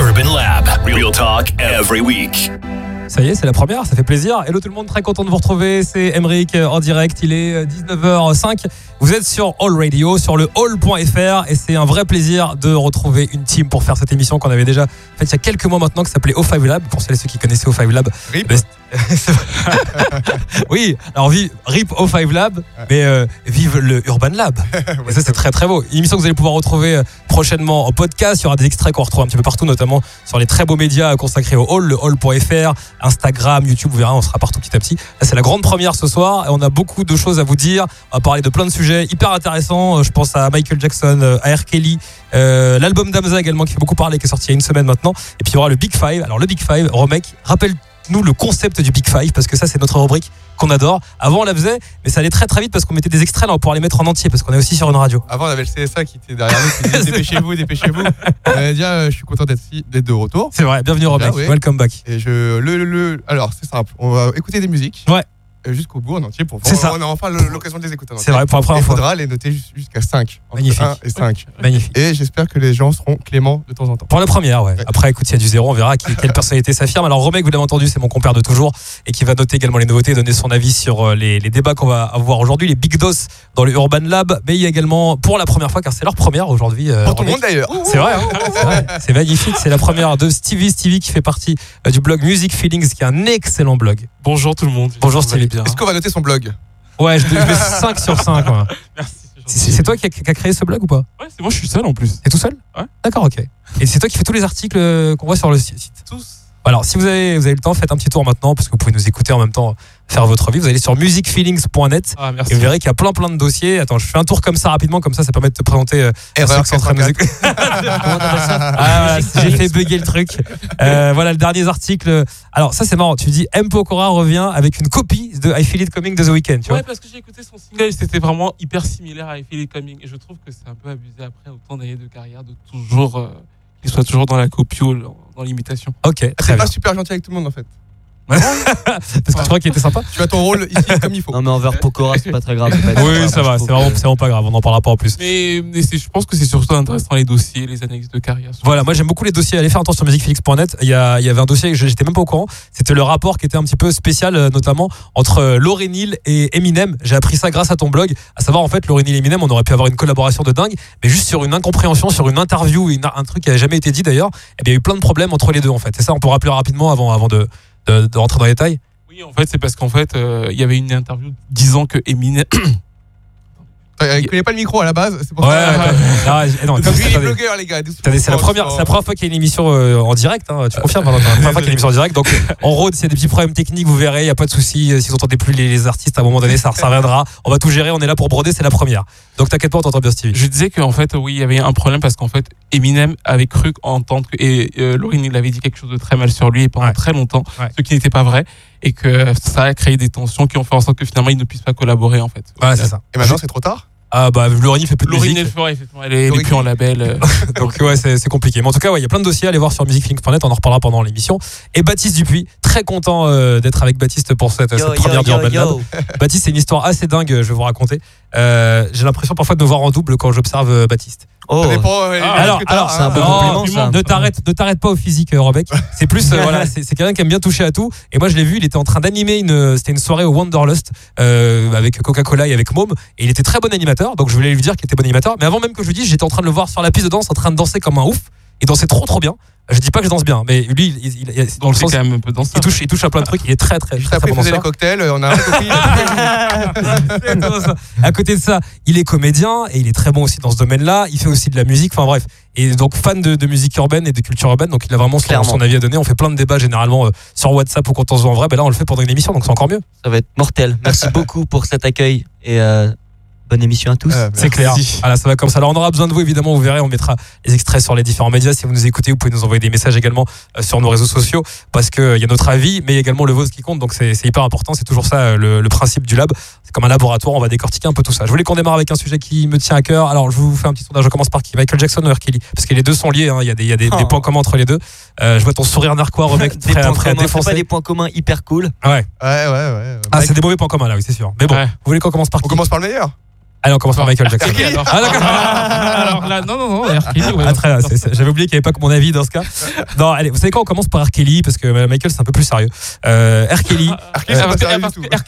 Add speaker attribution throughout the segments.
Speaker 1: Urban Lab. Real talk every week.
Speaker 2: Ça y est, c'est la première, ça fait plaisir. Hello tout le monde, très content de vous retrouver. C'est Emeric euh, en direct, il est euh, 19h05. Vous êtes sur All Radio, sur le hall.fr et c'est un vrai plaisir de retrouver une team pour faire cette émission qu'on avait déjà faite il y a quelques mois maintenant qui s'appelait O5 Lab. Pour celles et ceux qui connaissaient O5 Lab.
Speaker 3: Rip.
Speaker 2: Oui, alors vi- RIP O5 Lab, mais euh, vive le Urban Lab. Et ça, c'est très très beau. Une émission que vous allez pouvoir retrouver euh, prochainement en podcast. Il y aura des extraits qu'on retrouve un petit peu partout, notamment sur les très beaux médias consacrés au hall, le hall.fr, Instagram, YouTube, vous verrez, on sera partout petit à petit. Là, c'est la grande première ce soir et on a beaucoup de choses à vous dire. On va parler de plein de sujets hyper intéressants. Euh, Je pense à Michael Jackson, à R. Kelly, euh, l'album d'Amza également qui fait beaucoup parler, qui est sorti il y a une semaine maintenant. Et puis il y aura le Big Five. Alors le Big Five, Romek, rappelle-nous le concept du Big Five parce que ça, c'est notre rubrique qu'on adore. Avant, on la faisait, mais ça allait très très vite parce qu'on mettait des extraits là, on pourra les mettre en entier parce qu'on est aussi sur une radio.
Speaker 3: Avant, on avait le CSA qui était derrière nous, qui disait dépêchez-vous, dépêchez-vous. On allait dire euh, je suis content d'être ici- d'être de retour.
Speaker 2: C'est vrai, bienvenue
Speaker 3: Là, oui.
Speaker 2: welcome back.
Speaker 3: Et je. Le, le, le- alors, c'est simple. On va écouter des musiques.
Speaker 2: Ouais.
Speaker 3: Jusqu'au bout en entier pour
Speaker 2: C'est ça.
Speaker 3: On a enfin l'occasion de les écouter.
Speaker 2: C'est vrai, pour la
Speaker 3: Il
Speaker 2: première fois.
Speaker 3: faudra les noter jus- jusqu'à 5.
Speaker 2: Magnifique.
Speaker 3: 1 et 5.
Speaker 2: Magnifique.
Speaker 3: Et j'espère que les gens seront cléments de temps en temps.
Speaker 2: Pour la première, ouais.
Speaker 3: Ouais.
Speaker 2: Après, écoute, s'il y a du zéro, on verra qui- quelle personnalité s'affirme. Alors, Romek, vous l'avez entendu, c'est mon compère de toujours et qui va noter également les nouveautés, donner son avis sur euh, les, les débats qu'on va avoir aujourd'hui, les Big Dos dans le Urban Lab. Mais il y a également, pour la première fois, car c'est leur première aujourd'hui. euh,
Speaker 3: Pour tout le monde d'ailleurs.
Speaker 2: C'est vrai, hein c'est magnifique. C'est la première de Stevie Stevie qui fait partie euh, du blog Music Feelings, qui est un excellent blog.
Speaker 4: Bonjour tout le monde.
Speaker 2: Bonjour, Stevie.
Speaker 3: Est-ce qu'on va noter son blog
Speaker 2: Ouais, je, mets 5 sur 5. ouais.
Speaker 4: Merci.
Speaker 2: C'est c'est toi qui as qui a créé ce blog ou pas?
Speaker 4: Ouais, c'est moi, je suis seul en plus.
Speaker 2: T'es tout seul?
Speaker 4: Ouais.
Speaker 2: D'accord, ok. Et c'est toi qui fais tous les articles euh, qu'on voit sur le site?
Speaker 4: Tous.
Speaker 2: Alors, si vous avez, vous avez le temps, faites un petit tour maintenant, parce que vous pouvez nous écouter en même temps, faire votre vie. Vous allez sur musicfeelings.net
Speaker 4: Ah,
Speaker 2: et vous verrez qu'il y a plein plein de dossiers. Attends, je fais un tour comme ça rapidement, comme ça, ça permet de te présenter euh,
Speaker 3: Erreur
Speaker 2: qui sont en train de nous
Speaker 3: 84.
Speaker 2: écouter. Ah, voilà, j'ai fait bugger le truc. Euh, voilà le dernier article. Alors, ça, c'est marrant. Tu dis M. Pokora revient avec une copie de I Feel It Coming de The Weeknd, tu vois.
Speaker 4: Ouais, parce que j'ai écouté son single et c'était vraiment hyper similaire à I Feel It Coming. Et je trouve que c'est un peu abusé après autant d'années de carrière de toujours. euh, qu'il soit toujours dans la copie ou dans l'imitation.
Speaker 2: Ok,
Speaker 3: C'est
Speaker 2: bien.
Speaker 3: pas super gentil avec tout le monde en fait.
Speaker 2: Parce que tu crois qu'il était sympa
Speaker 3: Tu as ton rôle ici comme il faut.
Speaker 5: Non mais envers Pokora c'est pas très grave. pas-
Speaker 2: Oui, ça va, c'est vraiment, pas grave, on en parlera pas en plus.
Speaker 4: Mais, je pense que c'est surtout intéressant les dossiers, les annexes de carrière.
Speaker 2: Voilà, moi j'aime beaucoup les dossiers. Allez faire un tour sur musicfelix.net. Il y, a- il y avait un dossier, je- j'étais même pas au courant. C'était le rapport qui était un petit peu spécial, euh, notamment entre euh, Lauryn Hill et Eminem. J'ai appris ça grâce à ton blog. À savoir, en fait, Lauryn Hill et Eminem, on aurait pu avoir une collaboration de dingue, mais juste sur une incompréhension, sur une interview, une- un truc qui avait jamais été dit d'ailleurs. Et bien, il y a eu plein de problèmes entre les deux, en fait. Et ça, on peut rappeler rapidement avant, avant de, de, rentrer dans les détails?
Speaker 4: Oui, en fait, c'est parce qu'en fait, euh, il y avait une interview disant que Eminem.
Speaker 3: Euh, Il connaît pas le micro à la base, c'est pour
Speaker 2: Ouais,
Speaker 3: ça.
Speaker 2: ouais, non,
Speaker 3: blogueur, les gars.
Speaker 2: c'est la première, c'est la première fois qu'il y a une émission euh, en direct. Hein, tu confirmes Valentin La première fois qu'il y a une émission en direct. Donc, en road, s'il y a des petits problèmes techniques, vous verrez, il y a pas de souci. Euh, Si vous entendez plus les, les artistes, à un moment donné, ça, ça reviendra. On va tout gérer. On est là pour broder. C'est la première. Donc, t'inquiète pas, on t'entend bien, Stevie.
Speaker 4: Je disais qu'en fait, oui, il y avait un problème parce qu'en fait, Eminem avait cru entendre que et euh, Lauryn il avait dit quelque chose de très mal sur lui et pendant
Speaker 2: Ouais.
Speaker 4: très longtemps,
Speaker 2: Ouais.
Speaker 4: ce qui n'était pas vrai, et que ça a créé des tensions qui ont fait en sorte que finalement il ne puisse pas collaborer en fait.
Speaker 2: Voilà, c'est ça.
Speaker 3: Et maintenant, c'est trop tard?
Speaker 2: Ah bah, Lauryn fait plus de
Speaker 4: Lauryn
Speaker 2: musique.
Speaker 4: effectivement, elle est, plus en label. euh.
Speaker 2: Donc ouais, c'est compliqué. Mais en tout cas, ouais, il y a plein de dossiers. Allez voir sur musiclink.net, on en reparlera pendant l'émission. Et Baptiste Dupuis, très content euh, d'être avec Baptiste pour cette, cette
Speaker 5: Yo,
Speaker 2: première
Speaker 5: yo,
Speaker 2: du
Speaker 5: yo.
Speaker 2: Baptiste, c'est une histoire assez dingue, je vais vous raconter. Euh, J'ai l'impression parfois de me voir en double quand j'observe euh, Baptiste.
Speaker 5: Oh.
Speaker 3: Ça dépend. euh, les
Speaker 4: Ah,
Speaker 2: alors- alors,
Speaker 5: c'est un
Speaker 3: hein.
Speaker 5: peu compliment ça.
Speaker 2: Ne t'arrête, ne t'arrête pas au physique, euh, Robec. C'est plus, euh, voilà, c'est c'est quelqu'un qui aime bien toucher à tout. Et moi, je l'ai vu, il était en train d'animer une, c'était une soirée au Wanderlust euh, avec Coca-Cola et avec Môme. Et il était très bon animateur, donc je voulais lui dire qu'il était bon animateur. Mais avant même que je lui dise, j'étais en train de le voir sur la piste de danse, en train de danser comme un ouf. Il dansait trop, trop bien. Je dis pas que je danse bien, mais lui, il, il- il- dans
Speaker 4: Donc
Speaker 2: le sens,
Speaker 4: quand même un peu
Speaker 2: il touche, il touche à plein de trucs. Il est très, très,
Speaker 3: Juste
Speaker 2: très,
Speaker 3: après,
Speaker 2: bon
Speaker 3: les cocktails, on a.
Speaker 2: À côté de ça, il est comédien et il est très bon aussi dans ce domaine-là. Il fait aussi de la musique. Enfin bref. Et donc fan de, de musique urbaine et de culture urbaine. Donc il a vraiment son, son avis à donner. On fait plein de débats généralement euh, sur WhatsApp ou quand on se voit en vrai. Ben là, on le fait pendant une émission, donc c'est encore mieux.
Speaker 5: Ça va être mortel. Merci beaucoup pour cet accueil et euh, bonne émission à tous.
Speaker 3: Euh,
Speaker 2: C'est clair. Voilà, ça va comme ça. Alors on aura besoin de vous évidemment. Vous verrez, on mettra les extraits sur les différents médias. Si vous nous écoutez, vous pouvez nous envoyer des messages également euh, sur nos réseaux sociaux parce que euh, il y a notre avis, mais également le vôtre qui compte. Donc c'est hyper important. C'est toujours ça le, le principe du lab. C'est comme un laboratoire. On va décortiquer un peu tout ça. Je voulais qu'on démarre avec un sujet qui me tient à cœur. Alors je vous fais un petit sondage. Je commence par qui? Michael Jackson ou R. Kelly? Parce que les deux sont liés. hein. Il y a des, il y a des, des
Speaker 5: Oh.
Speaker 2: points communs entre les deux. Euh, je vois ton sourire narquois, Remec,
Speaker 5: Des
Speaker 2: prêt,
Speaker 5: points
Speaker 2: prêt à
Speaker 5: communs, c'est pas
Speaker 2: défoncer.
Speaker 5: des points communs hyper cool.
Speaker 2: Ouais.
Speaker 3: Ouais, ouais, ouais.
Speaker 2: Ah, c'est des mauvais points communs là, oui, c'est sûr. Mais bon,
Speaker 4: Ouais.
Speaker 2: vous voulez qu'on commence par qui?
Speaker 3: on commence par le meilleur.
Speaker 2: Allez, on commence par Michael Jackson.
Speaker 4: Alors.
Speaker 2: Ah, d'accord.
Speaker 4: alors là, non, non, non, R. Kelly, ouais.
Speaker 2: Ah, J'avais oublié qu'il n'y avait pas que mon avis dans ce cas. Non, allez, vous savez quoi On commence par R. Kelly parce que euh, Michael c'est un peu plus sérieux. Euh, R. Kelly.
Speaker 4: Ah,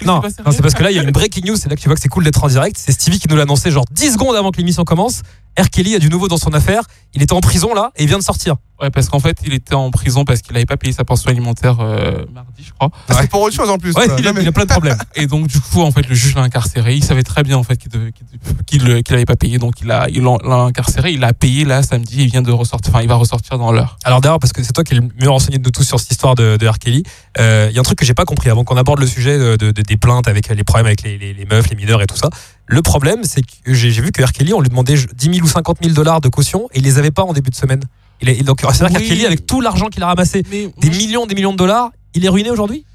Speaker 2: Non,
Speaker 4: c'est
Speaker 2: parce que là il y a une breaking news. C'est là que tu vois que c'est cool d'être en direct. C'est Stevie qui nous l'a annoncé genre 10 secondes avant que l'émission commence. R. Kelly a du nouveau dans son affaire. Il était en prison là et il vient de sortir.
Speaker 4: Ouais, parce qu'en fait, il était en prison parce qu'il n'avait pas payé sa pension alimentaire euh, mardi, je crois.
Speaker 3: Ah, C'est pour autre chose en plus.
Speaker 2: Ouais, il a, il a plein de problèmes.
Speaker 4: Et donc, du coup, en fait, le juge l'a incarcéré. Il savait très bien, en fait, qu'il qu'il qu'il- qu'il avait pas payé. Donc, il l'a il l'a- l'a incarcéré. Il a payé, là, samedi. Il vient de ressortir. Enfin, il va ressortir dans l'heure.
Speaker 2: Alors d'ailleurs, parce que c'est toi qui es le mieux renseigné de nous tous sur cette histoire de, de R. Kelly, euh, il y a un truc que j'ai pas compris avant qu'on aborde le sujet de, de- de- des plaintes avec les problèmes avec les, les- les meufs, les mineurs et tout ça. Le problème, c'est que j'ai vu que R. Kelly, on lui demandait 10 000 ou 50 000 dollars de caution et il les avait pas en début de semaine. Il est, donc c'est-à-dire
Speaker 4: Oui.
Speaker 2: Kelly, avec tout l'argent qu'il a ramassé,
Speaker 4: Mais
Speaker 2: des millions, des millions de dollars, il est ruiné aujourd'hui?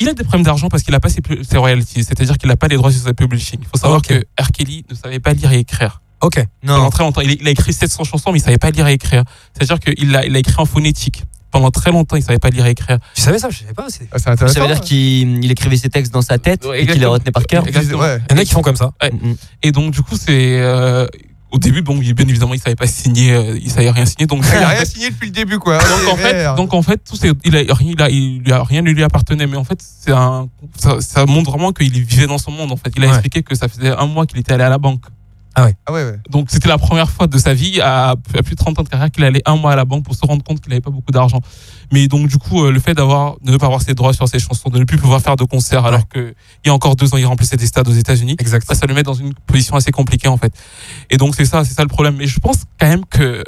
Speaker 4: Il a des problèmes d'argent parce qu'il a pas ses, royalties. C'est-à-dire qu'il a pas les droits sur sa publishing. Il faut savoir
Speaker 2: Ok.
Speaker 4: que R. Kelly ne savait pas lire et écrire.
Speaker 2: Ok.
Speaker 4: Pendant
Speaker 5: Non.
Speaker 4: très longtemps. Il, a écrit 700 chansons, mais il savait pas lire et écrire. C'est-à-dire qu'il a, il a écrit en phonétique. Pendant très longtemps, il savait pas lire et écrire.
Speaker 2: Tu savais ça? Je savais pas. c'est-
Speaker 3: Ah, C'est intéressant.
Speaker 5: Ça veut dire qu'il il écrivait ses textes dans sa tête
Speaker 4: Ouais,
Speaker 5: et qu'il les retenait par cœur.
Speaker 3: Ouais.
Speaker 2: Il y en a qui font comme ça.
Speaker 4: Ouais.
Speaker 5: Mm.
Speaker 4: Et donc, du coup, c'est. euh, au début, bon, bien évidemment, il savait pas signer, euh, il savait rien signer. Donc,
Speaker 3: Il a rien signé depuis le début, quoi.
Speaker 4: donc en fait, donc en fait, tout c'est, il a rien, il a, il a rien ne lui appartenait, mais en fait, c'est un, ça, ça montre vraiment qu'il vivait dans son monde. En fait, il a
Speaker 2: Ouais.
Speaker 4: expliqué que ça faisait un mois qu'il était allé à la banque.
Speaker 3: Ah ouais, ouais.
Speaker 4: Donc c'était la première fois de sa vie à, à plus de 30 ans de carrière qu'il allait un mois à la banque pour se rendre compte qu'il n'avait pas beaucoup d'argent. Mais donc du coup, euh, le fait d'avoir de ne pas avoir ses droits sur ses chansons, de ne plus pouvoir faire de concerts, alors que il y a encore deux ans, il remplissait des stades aux États-Unis.
Speaker 2: Exact.
Speaker 4: Ça, ça le met dans une position assez compliquée en fait. Et donc c'est ça, c'est ça le problème. Mais je pense quand même que,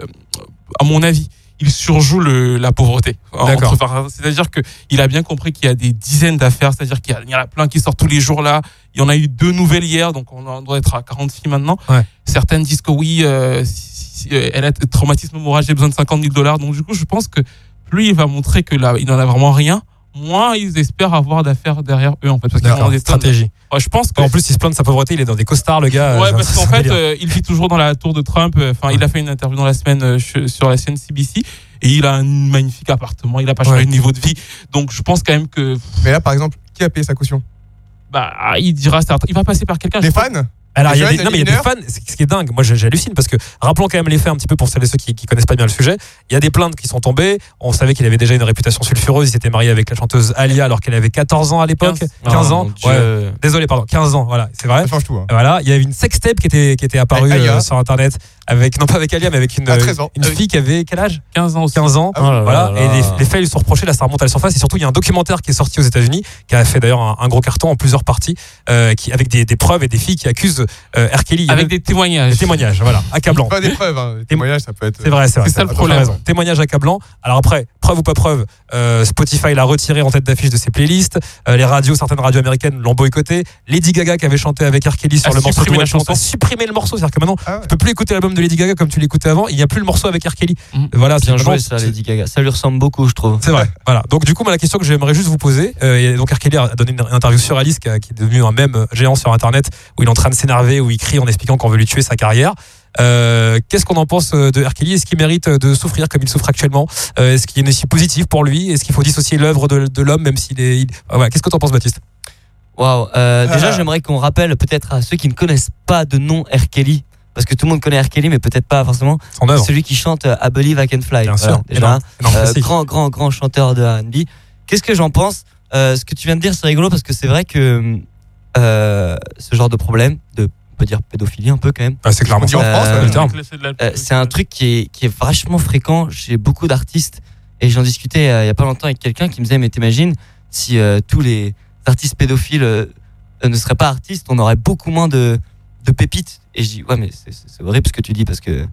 Speaker 4: à mon avis, il surjoue le, la pauvreté. C'est-à-dire que il a bien compris qu'il y a des dizaines d'affaires. C'est-à-dire qu'il y, en a plein qui sortent tous les jours là. Il y en a eu deux nouvelles hier, donc on doit être à 40 filles maintenant.
Speaker 2: Ouais.
Speaker 4: Certaines disent que oui, euh, si- si- euh, elle a traumatisme moral, j'ai besoin de 50 000 dollars. Donc du coup, je pense que plus il va montrer que là, il n'en a vraiment rien, moins ils espèrent avoir d'affaires derrière eux en fait. Parce qu'ils ont des tonnes.
Speaker 2: Stratégie.
Speaker 4: Ouais, je pense que
Speaker 2: En plus, il se plaint de sa pauvreté. Il est dans des costards, le gars.
Speaker 4: Ouais,
Speaker 2: euh,
Speaker 4: parce qu'en fait, euh, il vit toujours dans la tour de Trump. Enfin, il a fait une interview dans la semaine euh, sur la chaîne CBC et il a un magnifique appartement. Il a pas changé
Speaker 2: Ouais.
Speaker 4: de niveau de vie. Donc, je pense quand même que
Speaker 3: Mais là, par exemple, qui a payé sa caution?
Speaker 4: Bah, il dira certes, il va passer par quelqu'un.
Speaker 3: Les
Speaker 4: crois.
Speaker 2: Alors, il y a des, non, mais il y a des fans, ce qui est dingue, moi j'hallucine parce que rappelons quand même les faits un petit peu pour celles et ceux qui, qui connaissent pas bien le sujet. Il y a des plaintes qui sont tombées. On savait qu'il avait déjà une réputation sulfureuse. Il s'était marié avec la chanteuse Alia alors qu'elle avait 14 ans à l'époque.
Speaker 4: 15.
Speaker 2: 15
Speaker 5: Oh,
Speaker 2: ans. Désolé, pardon, 15 ans. Voilà, c'est vrai.
Speaker 3: Ça change tout. hein.
Speaker 2: Voilà, il y avait une sextape qui était, qui était apparue euh, sur internet avec, non pas avec Alia, mais avec une,
Speaker 3: À 13 ans.
Speaker 2: une fille qui avait quel âge?
Speaker 4: 15 ans aussi.
Speaker 2: 15 ans.
Speaker 3: Ah.
Speaker 5: Oh là
Speaker 2: Voilà,
Speaker 5: là
Speaker 2: et les, les faits lui sont reprochés, là ça remonte à la surface, et surtout il y a un documentaire qui est sorti aux États-Unis, qui a fait d'ailleurs un, un gros carton en plusieurs parties, euh, qui, avec des, des preuves et des filles qui accusent euh, y a
Speaker 4: Avec
Speaker 2: même
Speaker 4: des témoignages.
Speaker 2: des témoignages, voilà, accablant.
Speaker 3: Pas des preuves. Hein. Les témoignages, ça peut être.
Speaker 2: C'est vrai, c'est vrai.
Speaker 4: C'est ça le problème.
Speaker 2: raison. Témoignage accablant. Alors après, preuve ou pas preuve, euh, Spotify l'a retiré en tête d'affiche de ses playlists. Euh, les radios, certaines radios américaines l'ont boycotté. Lady Gaga qui avait chanté avec R. Kelly sur
Speaker 4: A
Speaker 2: le morceau de
Speaker 4: la chanson.
Speaker 2: a supprimé le morceau. C'est-à-dire que maintenant,
Speaker 3: Ah ouais.
Speaker 2: tu peux plus écouter l'album de Lady Gaga comme tu l'écoutais avant. Il n'y a plus le morceau avec R. Kelly.
Speaker 4: Mhm.
Speaker 2: Voilà,
Speaker 5: Bien
Speaker 2: c'est
Speaker 5: joué ça, Lady Gaga. Ça lui ressemble beaucoup, je trouve.
Speaker 2: C'est vrai. Voilà. Donc du coup, la question que j'aimerais juste vous poser, euh, et donc R. Kelly a donné une interview sur Alice qui, est devenu un mème géant sur Internet où il est en train de s'énerver, où il crie en expliquant qu'on veut lui tuer sa carrière. Euh, Qu'est-ce qu'on en pense euh, de. Kelly? Est-ce qu'il mérite euh, de souffrir comme il souffre actuellement? Euh, Est-ce qu'il y a une issue positive pour lui? Est-ce qu'il faut dissocier l'œuvre de, de l'homme même s'il est... il- Ah, voilà. Qu'est-ce que tu en penses, Baptiste?
Speaker 5: Waouh. Déjà,
Speaker 3: Ah.
Speaker 5: j'aimerais qu'on rappelle peut-être à ceux qui ne connaissent pas de nom. Kelly, parce que tout le monde connaît R. Kelly, mais peut-être pas forcément.
Speaker 2: Son œuvre
Speaker 5: Celui qui chante I Believe I Can Fly.
Speaker 2: Bien
Speaker 5: Voilà,
Speaker 2: sûr.
Speaker 5: déjà.
Speaker 2: Énorme, énorme
Speaker 5: Euh,
Speaker 2: classique.
Speaker 5: grand, grand, grand chanteur de R&B. Qu'est-ce que j'en pense? Euh, Ce que tu viens de dire, c'est rigolo parce que c'est vrai que euh, ce genre de problème, de on peut dire pédophilie un peu quand même,
Speaker 2: Ouais, c'est clairement
Speaker 3: On dit
Speaker 2: ça.
Speaker 3: en France,
Speaker 5: Euh,
Speaker 3: ouais.
Speaker 2: le terme.
Speaker 4: C'est de la-
Speaker 5: euh, c'est un truc qui est, qui est vachement fréquent chez beaucoup d'artistes. Et j'en discutais euh, il y a pas longtemps avec quelqu'un qui me disait, mais t'imagines si euh, tous les artistes pédophiles ne seraient pas artistes, on aurait beaucoup moins de, de pépites. Et je dis, ouais, mais c'est- horrible ce que tu dis parce que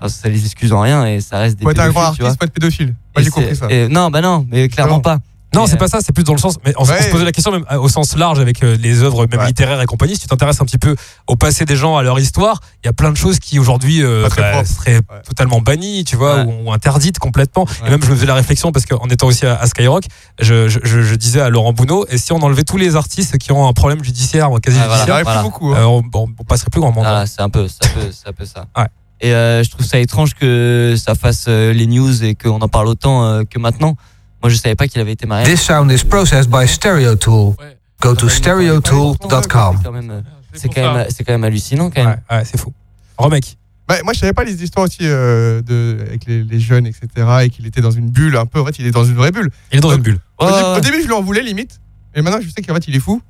Speaker 5: enfin, ça les excuse en rien et ça reste des
Speaker 3: Faut être un grand
Speaker 5: pédophiles, tu vois.
Speaker 3: artiste, pas être pédophile. Moi, j'ai compris ça.
Speaker 5: et- non, bah non, mais clairement
Speaker 3: Non.
Speaker 5: pas.
Speaker 2: Non, c'est
Speaker 5: euh,
Speaker 2: pas ça, c'est plus dans le sens. Mais on,
Speaker 3: Ouais.
Speaker 2: se posait la question même euh, au sens large avec euh, les œuvres même
Speaker 3: Ouais.
Speaker 2: littéraires et compagnie. Si tu t'intéresses un petit peu au passé des gens, à leur histoire, il y a plein de choses qui aujourd'hui euh, bah, seraient
Speaker 3: Ouais.
Speaker 2: totalement bannies, tu vois,
Speaker 5: Ouais.
Speaker 2: ou, ou interdites complètement. Et même je me faisais la réflexion parce qu'en étant aussi à, à Skyrock, je, je, je- je disais à Laurent Bounot, et si on enlevait tous les artistes qui ont un problème judiciaire, quasi
Speaker 5: Ah,
Speaker 2: judiciaire,
Speaker 5: Voilà.
Speaker 3: plus beaucoup. hein.
Speaker 2: euh, on, on- on passerait plus grand monde.
Speaker 5: C'est un peu, c'est un peu, un peu ça.
Speaker 2: Ouais.
Speaker 5: Et euh, je trouve ça étrange que ça fasse euh, les news et qu'on en parle autant euh, que maintenant. Moi, je savais pas qu'il avait été marié.
Speaker 6: This sound is processed by Stereo Tool.
Speaker 4: Ouais.
Speaker 6: Go to stereotool.com.
Speaker 5: Euh, C'est quand,
Speaker 4: ça.
Speaker 5: même, c'est quand même hallucinant quand même.
Speaker 2: Ouais, ouais, c'est fou. Remec.
Speaker 3: Bah, moi, je savais pas les histoires aussi euh, de, avec les, les jeunes, etc. Et qu'il était dans une bulle un peu. En fait, il est dans une vraie bulle.
Speaker 2: Il est dans une bulle.
Speaker 3: Au début, je lui en voulais limite. Et maintenant, je sais qu'en fait, il est fou.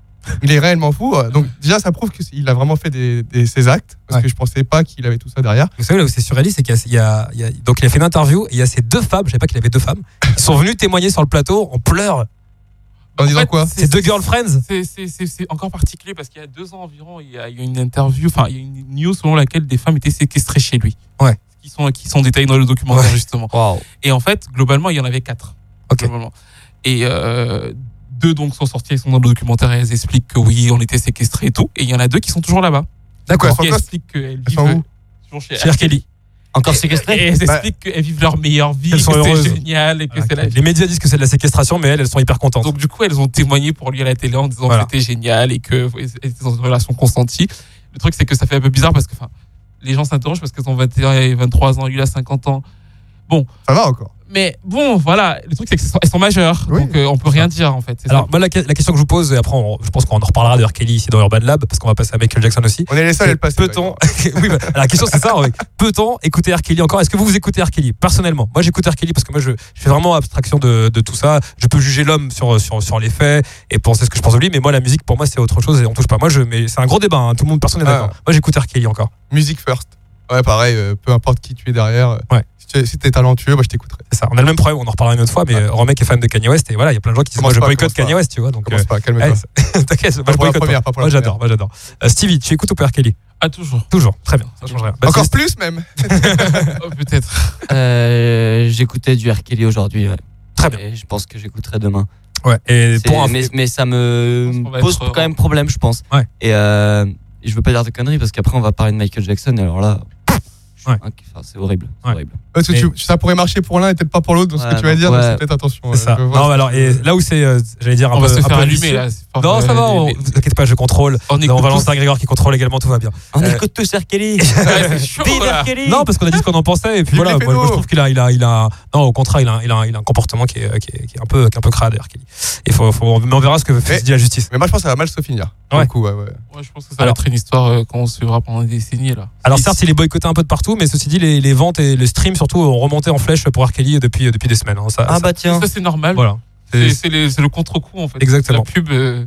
Speaker 3: Il est réellement fou. Donc, déjà, ça prouve qu'il a vraiment fait des, des- ses actes. Parce
Speaker 2: Ouais.
Speaker 3: que je pensais pas qu'il avait tout ça derrière.
Speaker 2: Vous savez là où c'est surréaliste, c'est qu'il y a- y y donc il a fait une interview et il y a ces deux femmes, je savais pas qu'il avait deux femmes, qui sont venues témoigner sur le plateau en pleurs.
Speaker 3: En disant
Speaker 4: fait,
Speaker 3: quoi
Speaker 2: Ces deux girlfriends?
Speaker 4: C'est- C'est c'est- c'est encore particulier parce qu'il y a deux ans environ, il y a, il y a une interview, enfin, il y a une news selon laquelle des femmes étaient séquestrées chez lui.
Speaker 2: Ouais.
Speaker 4: Qui sont, qui sont détaillées dans le documentaire,
Speaker 2: Ouais.
Speaker 4: justement.
Speaker 5: Waouh.
Speaker 4: Et en fait, globalement, il y en avait quatre.
Speaker 2: Ok.
Speaker 4: Globalement. Et euh, deux donc sont sortis, ils sont dans le documentaire et elles expliquent que oui, on était séquestrés et tout. Et il y en a deux qui sont toujours là-bas.
Speaker 2: D'accord.
Speaker 3: Elles
Speaker 4: Qui expliquent qu'elles
Speaker 3: sont
Speaker 4: vivent
Speaker 3: où
Speaker 4: toujours chez,
Speaker 2: Chez R. Kelly.
Speaker 5: Encore
Speaker 4: Et
Speaker 5: séquestré
Speaker 4: elles
Speaker 3: Bah,
Speaker 4: expliquent qu'elles vivent leur meilleure vie,
Speaker 2: Elles sont
Speaker 4: que c'est génial et que c'est la
Speaker 2: Les médias disent que c'est de la séquestration, mais elles, elles sont hyper contentes.
Speaker 4: Donc du coup, elles ont témoigné pour lui à la télé en disant
Speaker 2: Voilà.
Speaker 4: que c'était génial et que étaient dans une relation consentie. Le truc, c'est que ça fait un peu bizarre parce que les gens s'interrogent parce qu'elles ont 21 et 23 ans, lui a 50 ans.
Speaker 3: Ça va encore.
Speaker 4: Mais bon, voilà, le truc, c'est qu'elles sont, elles sont majeures.
Speaker 3: Oui.
Speaker 4: donc euh, on peut rien dire en fait.
Speaker 2: Alors,
Speaker 4: ça.
Speaker 2: moi, la, la question que je vous pose, et après, on- je pense qu'on en reparlera de R. Kelly ici dans Urban Lab, parce qu'on va passer à Michael Jackson aussi.
Speaker 3: On est les seuls à le passer.
Speaker 2: Peut-on oui, bah, la question c'est ça. Peut-on écouter R. Kelly encore? Est-ce que vous vous écoutez R. Kelly? Personnellement, moi j'écoute R. Kelly parce que moi je, je fais vraiment abstraction de, de tout ça. Je peux juger l'homme sur, sur, sur les faits et penser ce que je pense de lui, mais moi la musique pour moi c'est autre chose et on touche pas. Moi je, mais c'est un gros débat. hein. Tout le monde, personne n'est
Speaker 3: Ah.
Speaker 2: d'accord. Moi j'écoute R. Kelly encore.
Speaker 3: Music first. Ouais, pareil, euh, peu importe qui tu es derrière. euh,
Speaker 2: Ouais.
Speaker 3: Si tu es- Si t'es talentueux, bah, je t'écouterai.
Speaker 2: C'est ça. On a le même problème. On en reparlera une autre fois. Mais euh, Romek est fan de Kanye West et voilà, il y a plein de gens qui disent moi je
Speaker 3: pas,
Speaker 2: boycotte. Kanye West, tu vois. Donc
Speaker 3: Commence
Speaker 2: euh,
Speaker 3: pas, calme-toi.
Speaker 2: t'inquiète, moi, je boycotte
Speaker 3: première,
Speaker 2: pas.
Speaker 3: pas pour la
Speaker 2: Moi j'adore, moi j'adore. Euh, Stevie, tu écoutes ou pas R. Kelly?
Speaker 4: Ah toujours.
Speaker 2: Toujours. Très bien. Ça change rien.
Speaker 3: Encore plus même.
Speaker 4: Oh, Peut-être.
Speaker 5: Euh, J'écoutais du R. Kelly aujourd'hui. ouais.
Speaker 2: Très bien.
Speaker 5: Et je pense que j'écouterai demain.
Speaker 2: Ouais. Et pour un-
Speaker 5: mais, mais ça me pose
Speaker 4: être-
Speaker 5: quand même problème, je pense.
Speaker 2: Ouais.
Speaker 5: Et euh, je veux pas dire de conneries parce qu'après on va parler de Michael Jackson. Et alors là,
Speaker 2: Ouais.
Speaker 5: enfin, c'est horrible.
Speaker 2: Ouais.
Speaker 5: horrible.
Speaker 3: Parce que
Speaker 2: Mais-
Speaker 3: tu- ça pourrait marcher pour l'un et peut-être pas pour l'autre dans ce que tu vas dire. donc peut-être attention. Euh,
Speaker 2: ça. Non, alors, et là où c'est, euh, j'allais dire, un
Speaker 4: On
Speaker 2: peu,
Speaker 4: va se
Speaker 2: un
Speaker 4: faire
Speaker 2: peu
Speaker 4: allumer là.
Speaker 2: Non, ça va, vous inquiétez pas, je contrôle.
Speaker 4: On
Speaker 2: Non, on va lancer un Grégoire qui contrôle également, tout va bien.
Speaker 5: On
Speaker 2: Euh,
Speaker 5: écoute tous. Kelly.
Speaker 2: Non, parce qu'on a dit ce qu'on en pensait, et puis voilà, moi, je trouve qu'il a, il a, il a, non, au contraire, il a, il a, il a un comportement qui est, qui un peu, qui est un peu crade, d'ailleurs, Kelly. Et faut, mais on verra ce que dit la justice.
Speaker 3: Mais moi, je pense que ça va mal se finir.
Speaker 2: Ouais.
Speaker 3: le coup, ouais, ouais.
Speaker 4: Ouais, je pense que ça
Speaker 2: Alors-
Speaker 4: va être une histoire euh, qu'on suivra pendant des décennies là.
Speaker 2: Alors certes, il est boycotté un peu de partout, mais ceci dit, les, les ventes et les streams surtout ont remonté en flèche pour R. Kelly depuis, depuis des semaines. hein. Ça,
Speaker 5: Ah
Speaker 2: ça-
Speaker 5: bah tiens.
Speaker 4: Ça c'est normal.
Speaker 2: voilà.
Speaker 4: C'est
Speaker 2: C'est-
Speaker 4: c'est les- c'est le contre-coup en fait.
Speaker 2: Exactement.
Speaker 4: La pub. euh,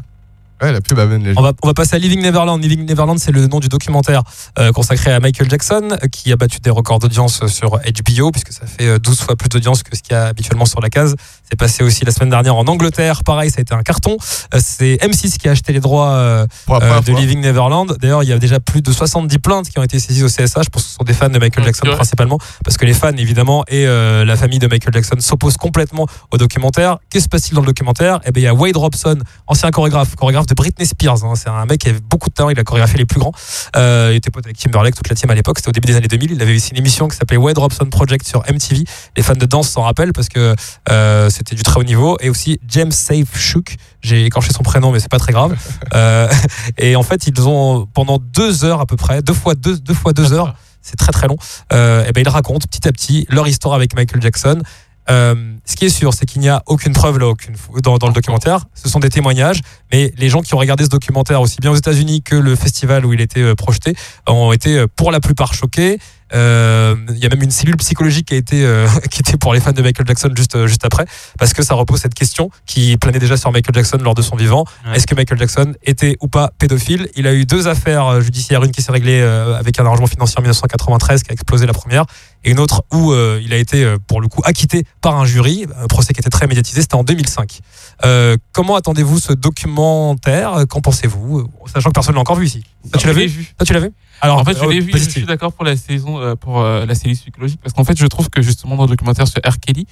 Speaker 3: Ouais, la pub amène les
Speaker 2: On
Speaker 3: gens.
Speaker 2: va, on va passer à Living Neverland. Living Neverland, c'est le nom du documentaire euh, consacré à Michael Jackson, euh, qui a battu des records d'audience sur HBO, puisque ça fait euh, 12 fois plus d'audience que ce qu'il y a habituellement sur la case. C'est passé aussi la semaine dernière en Angleterre. Pareil, ça a été un carton. Euh, c'est M6 qui a acheté les droits euh, euh, de. Living Neverland. D'ailleurs, il y a déjà plus de 70 plaintes qui ont été saisies au CSA. Je pense que ce sont des fans de Michael
Speaker 4: Ouais,
Speaker 2: Jackson principalement, parce que les fans, évidemment, et euh, la famille de Michael Jackson s'opposent complètement au documentaire. Qu'est-ce qui se passe-t-il dans le documentaire? Eh bien, il y a Wade Robson, ancien chorégraphe, chorégraphe de Britney Spears. hein. C'est un mec qui avait beaucoup de talent. Il a chorégraphié les plus grands. Euh, il était pote avec Timberlake, toute la team à l'époque. C'était au début des années 2000. Il avait aussi une émission qui s'appelait Wade Robson Project sur MTV. Les fans de danse s'en rappellent parce que euh, c'était du très haut niveau. Et aussi James Safe Shook. J'ai écorché son prénom, mais c'est pas très grave. Euh, et en fait, ils ont pendant deux heures à peu près, deux fois deux, deux fois deux heures, c'est très très long. Euh, et ben ils racontent petit à petit leur histoire avec Michael Jackson. Euh, ce qui est sûr, c'est qu'il n'y a aucune preuve là, aucune dans, dans le documentaire. Ce sont des témoignages, mais les gens qui ont regardé ce documentaire aussi bien aux États-Unis que le festival où il était projeté ont été pour la plupart choqués. Euh, Il y a même une cellule psychologique qui a été euh, qui était pour les fans de Michael Jackson juste euh, juste après, parce que ça repose cette question qui planait déjà sur Michael Jackson lors de son vivant.
Speaker 5: Ouais.
Speaker 2: Est-ce que Michael Jackson était ou pas pédophile? Il a eu deux affaires euh, judiciaires, une qui s'est réglée avec un arrangement financier en 1993 qui a explosé la première, et une autre où euh, il a été euh, pour le coup acquitté par un jury, un procès qui était très médiatisé, c'était en 2005. Euh, comment attendez-vous ce documentaire? Qu'en pensez-vous? Sachant que personne l'a encore vu ici. Toi, tu l'as vu?
Speaker 4: vu.
Speaker 2: Toi, tu l'as vu? Alors,
Speaker 4: En fait, je l'ai vu.
Speaker 2: vas-y,
Speaker 4: Je suis d'accord pour la saison, pour la série psychologique, parce qu'en fait, je trouve que justement dans le documentaire sur R. Kelly,